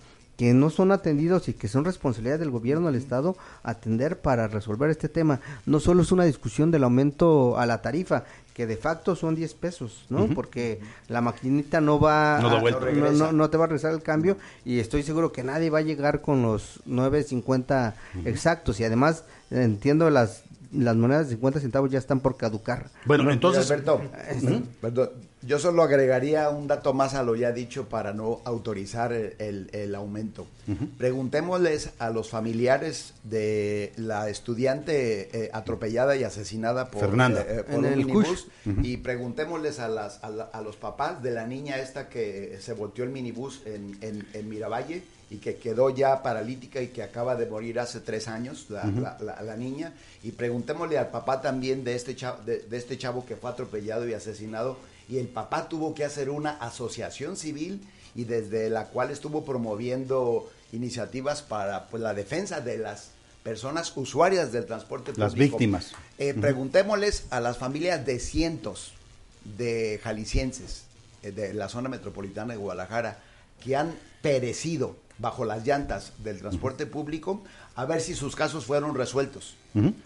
que no son atendidos y que son responsabilidad del gobierno del estado atender para resolver este tema. No solo es una discusión del aumento a la tarifa, que de facto son 10 pesos, ¿no? Porque la maquinita no va no, no, no, te va a regresar el cambio y estoy seguro que nadie va a llegar con los 9.50 exactos. Y además entiendo las las monedas de 50 centavos ya están por caducar. Bueno, entonces Alberto, yo solo agregaría un dato más a lo ya dicho para no autorizar el, aumento. Preguntémosles a los familiares de la estudiante eh, atropellada y asesinada por, Fernanda. Eh, por un minibús y preguntémosles a, las, a, los papás de la niña esta que se volteó el minibús en, en, Miravalle y que quedó ya paralítica y que acaba de morir hace tres años, la, la, niña. Y preguntémosle al papá también de este, chavo, de este chavo que fue atropellado y asesinado y el papá tuvo que hacer una asociación civil y desde la cual estuvo promoviendo iniciativas para pues, la defensa de las personas usuarias del transporte público. Las víctimas. Eh, preguntémosles a las familias de cientos de jaliscienses eh, de la zona metropolitana de Guadalajara que han perecido bajo las llantas del transporte público, a ver si sus casos fueron resueltos,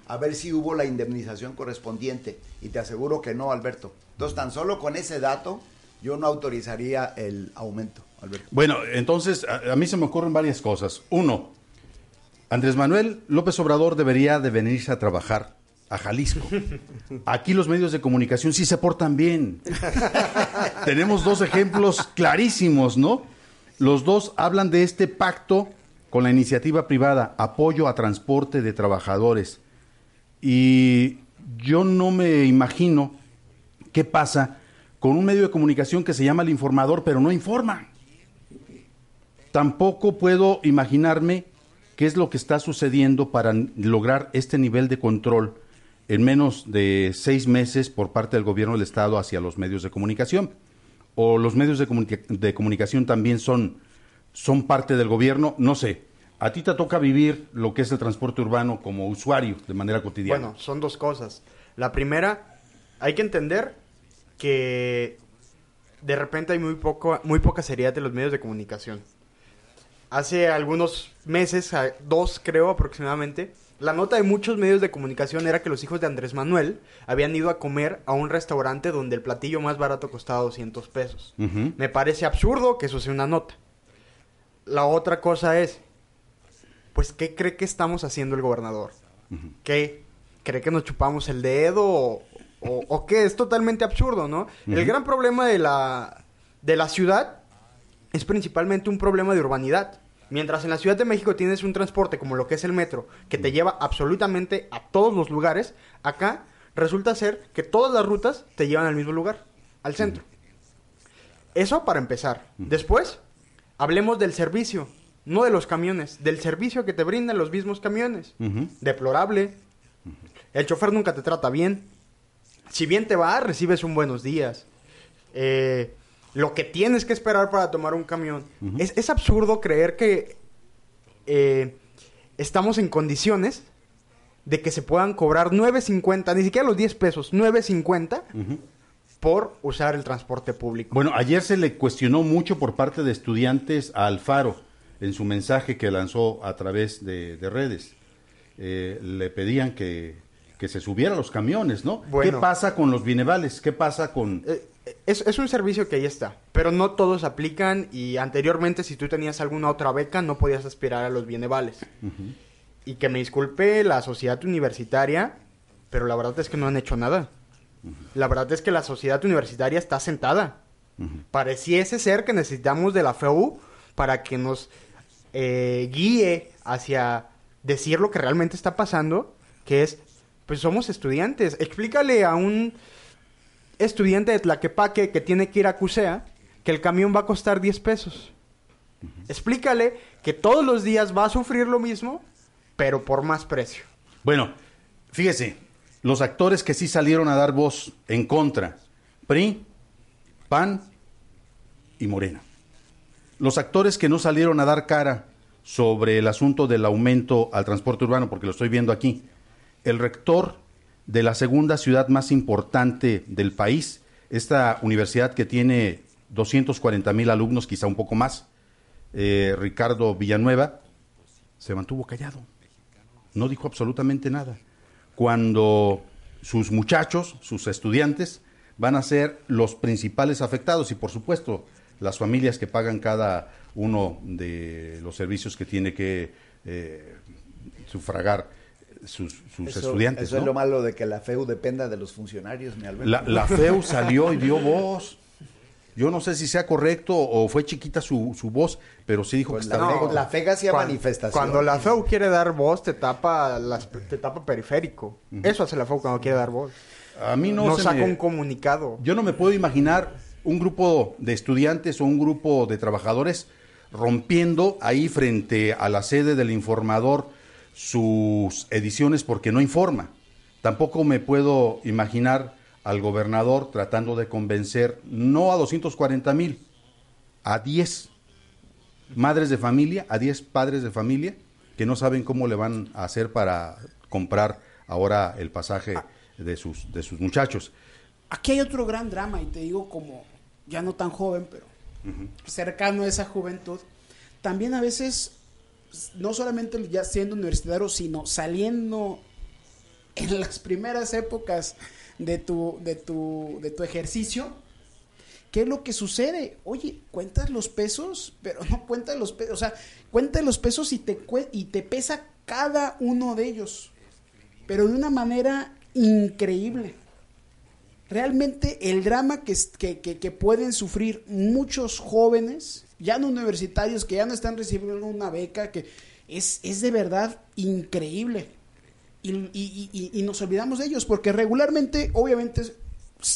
a ver si hubo la indemnización correspondiente. Y te aseguro que no, Alberto. Entonces, tan solo con ese dato, yo no autorizaría el aumento, Alberto. Bueno, entonces, a, mí se me ocurren varias cosas. Uno, Andrés Manuel López Obrador debería de venirse a trabajar a Jalisco. Aquí los medios de comunicación sí se portan bien. Tenemos dos ejemplos clarísimos, ¿no? Los dos hablan de este pacto con la iniciativa privada, apoyo a transporte de trabajadores. Y yo no me imagino qué pasa con un medio de comunicación que se llama El Informador, pero no informa. Tampoco puedo imaginarme qué es lo que está sucediendo para lograr este nivel de control en menos de seis meses por parte del gobierno del Estado hacia los medios de comunicación. O los medios de, de comunicación también son son parte del gobierno, no sé. A ti te toca vivir lo que es el transporte urbano como usuario de manera cotidiana. Bueno, son dos cosas. La primera, hay que entender que de repente hay muy poco, muy poca seriedad de los medios de comunicación. Hace algunos meses, dos creo aproximadamente, la nota de muchos medios de comunicación era que los hijos de Andrés Manuel habían ido a comer a un restaurante donde el platillo más barato costaba 200 pesos. Me parece absurdo que eso sea una nota. La otra cosa es, pues, ¿qué cree que estamos haciendo el gobernador? ¿Qué? ¿Cree que nos chupamos el dedo o, o- o qué? Es totalmente absurdo, ¿no? El gran problema de la, de la ciudad es principalmente un problema de urbanidad. Mientras en la Ciudad de México tienes un transporte como lo que es el metro, que te lleva absolutamente a todos los lugares, acá resulta ser que todas las rutas te llevan al mismo lugar, al centro. Eso para empezar. Después, hablemos del servicio, no de los camiones, del servicio que te brindan los mismos camiones. Deplorable. El chofer nunca te trata bien. Si bien te va, recibes un buenos días. Eh, lo que tienes que esperar para tomar un camión. es, es absurdo creer que eh, estamos en condiciones de que se puedan cobrar 9.50, ni siquiera los 10 pesos, 9.50 por usar el transporte público. Bueno, ayer se le cuestionó mucho por parte de estudiantes a Alfaro en su mensaje que lanzó a través de, de redes. Eh, le pedían que, que se subiera a los camiones, ¿no? Bueno. ¿Qué pasa con los bienevales? ¿Qué pasa con...? Eh, es, es un servicio que ahí está, pero no todos aplican y anteriormente si tú tenías alguna otra beca no podías aspirar a los bienevales. Y que me disculpe la sociedad universitaria, pero la verdad es que no han hecho nada. La verdad es que la sociedad universitaria está sentada. Pareciese ser que necesitamos de la FEU para que nos eh, guíe hacia decir lo que realmente está pasando, que es, pues somos estudiantes. Explícale a un estudiante de Tlaquepaque que tiene que ir a Cusea que el camión va a costar 10 pesos. Explícale que todos los días va a sufrir lo mismo, pero por más precio. Bueno, fíjese, los actores que sí salieron a dar voz en contra, PRI, PAN y Morena. Los actores que no salieron a dar cara sobre el asunto del aumento al transporte urbano, porque lo estoy viendo aquí, el rector de la segunda ciudad más importante del país, esta universidad que tiene 240 mil alumnos, quizá un poco más, eh, Ricardo Villanueva, se mantuvo callado no dijo absolutamente nada. Cuando sus muchachos, sus estudiantes, van a ser los principales afectados y por supuesto las familias que pagan cada uno de los servicios que tiene que eh, sufragar sus, sus Eso- estudiantes. Eso es lo malo de que la FEU dependa de los funcionarios, mi Alberto. La, la FEU salió y dio voz. Yo no sé si sea correcto o fue chiquita su, su voz, pero sí dijo Pues que la, estaba... FEU, la FEG hacía manifestaciones. Cuando la FEU quiere dar voz, te tapa, las, te tapa periférico. Eso hace la FEU cuando quiere dar voz. A mí no Nos se saca me- un comunicado. Yo no me puedo imaginar un grupo de estudiantes o un grupo de trabajadores rompiendo ahí frente a la sede del informador sus ediciones porque no informa. Tampoco me puedo imaginar al gobernador tratando de convencer no a 240 mil, a 10 madres de familia, a 10 padres de familia que no saben cómo le van a hacer para comprar ahora el pasaje de sus, de sus muchachos. Aquí hay otro gran drama, y te digo como ya no tan joven, pero cercano a esa juventud. También a veces, no solamente ya siendo universitario, sino saliendo en las primeras épocas de tu, de tu, de tu ejercicio. ¿Qué es lo que sucede? Oye, cuentas los pesos, pero no cuentas los pesos. O sea, cuentas los pesos y te, y te pesa cada uno de ellos. Pero de una manera increíble realmente el drama que, que, que- que pueden sufrir muchos jóvenes, ya no universitarios, que ya no están recibiendo una beca, que es, es de verdad increíble. Y, y- y- y nos olvidamos de ellos, porque regularmente, obviamente,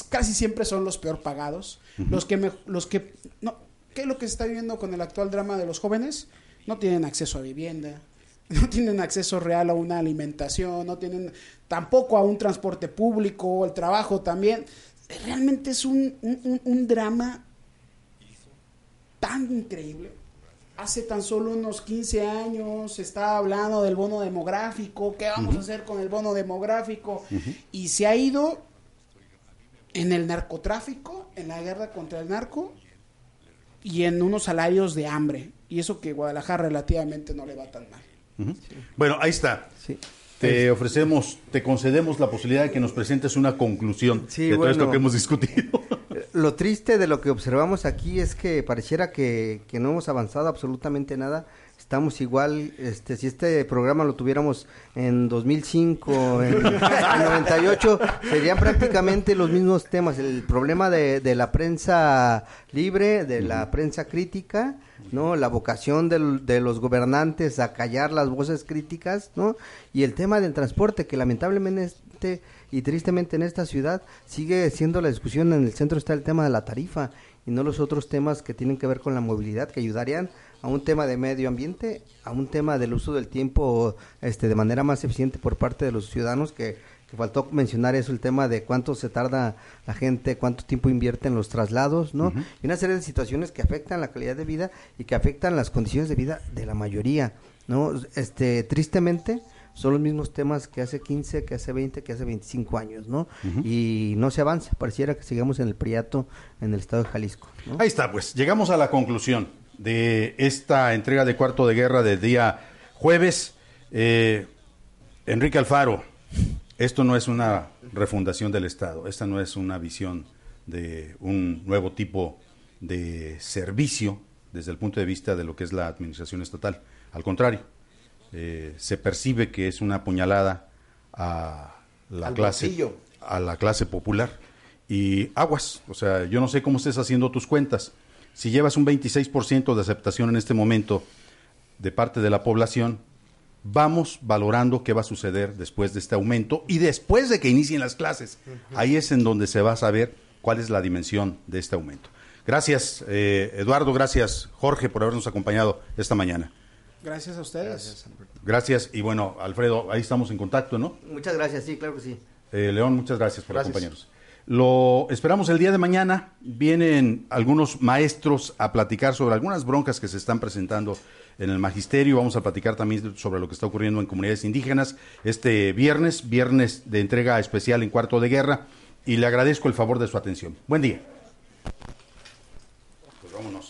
casi siempre son los peor pagados, los que, me- los que, no, ¿qué es lo que se está viviendo con el actual drama de los jóvenes? No tienen acceso a vivienda, no tienen acceso real a una alimentación, no tienen tampoco a un transporte público, el trabajo también. Realmente es un, un- un- un drama tan increíble. Hace tan solo unos 15 años se estaba hablando del bono demográfico, qué vamos a hacer con el bono demográfico, y se ha ido en el narcotráfico, en la guerra contra el narco y en unos salarios de hambre. Y eso que Guadalajara relativamente no le va tan mal. Bueno, ahí está. Sí. Te ofrecemos, te concedemos la posibilidad de que nos presentes una conclusión Sí, de todo esto que hemos discutido. Lo triste de lo que observamos aquí es que pareciera que, que no hemos avanzado absolutamente nada. Estamos igual, este, si este programa lo tuviéramos en 2005, en, en 98, serían prácticamente los mismos temas. El problema de, de la prensa libre, de la prensa crítica, ¿no? La vocación del- de los gobernantes a callar las voces críticas, ¿no? Y el tema del transporte, que lamentablemente y tristemente en esta ciudad sigue siendo la discusión, en el centro está el tema de la tarifa y no los otros temas que tienen que ver con la movilidad, que ayudarían a un tema de medio ambiente, a un tema del uso del tiempo este, de manera más eficiente por parte de los ciudadanos, que, que faltó mencionar eso, el tema de cuánto se tarda la gente, cuánto tiempo invierte en los traslados, ¿no? Y una serie de situaciones que afectan la calidad de vida y que afectan las condiciones de vida de la mayoría, ¿no? Este, tristemente, son los mismos temas que hace 15, que hace 20, que hace 25 años, ¿no? Y no se avanza, pareciera que sigamos en el priato en el estado de Jalisco, ¿no? Ahí está, pues llegamos a la conclusión de esta entrega de cuarto de guerra del día jueves. Eh, Enrique Alfaro, esto no es una refundación del Estado, esta no es una visión de un nuevo tipo de servicio desde el punto de vista de lo que es la administración estatal. Al contrario, eh, se percibe que es una puñalada a la Al clase bolsillo. a la clase popular y aguas, o sea, yo no sé cómo estés haciendo tus cuentas. Si llevas un 26% de aceptación en este momento de parte de la población, vamos valorando qué va a suceder después de este aumento y después de que inicien las clases. Ahí es en donde se va a saber cuál es la dimensión de este aumento. Gracias, eh, Eduardo, gracias, Jorge, por habernos acompañado esta mañana. Gracias a ustedes. Gracias y bueno, Alfredo, ahí estamos en contacto, ¿no? Muchas gracias, sí, claro que sí. Eh, León, muchas gracias por Gracias. acompañarnos. Lo esperamos el día de mañana. Vienen algunos maestros a platicar sobre algunas broncas que se están presentando en el magisterio. Vamos a platicar también sobre lo que está ocurriendo en comunidades indígenas este viernes, viernes de entrega especial en cuarto de guerra. Y le agradezco el favor de su atención. Buen día. Pues vámonos.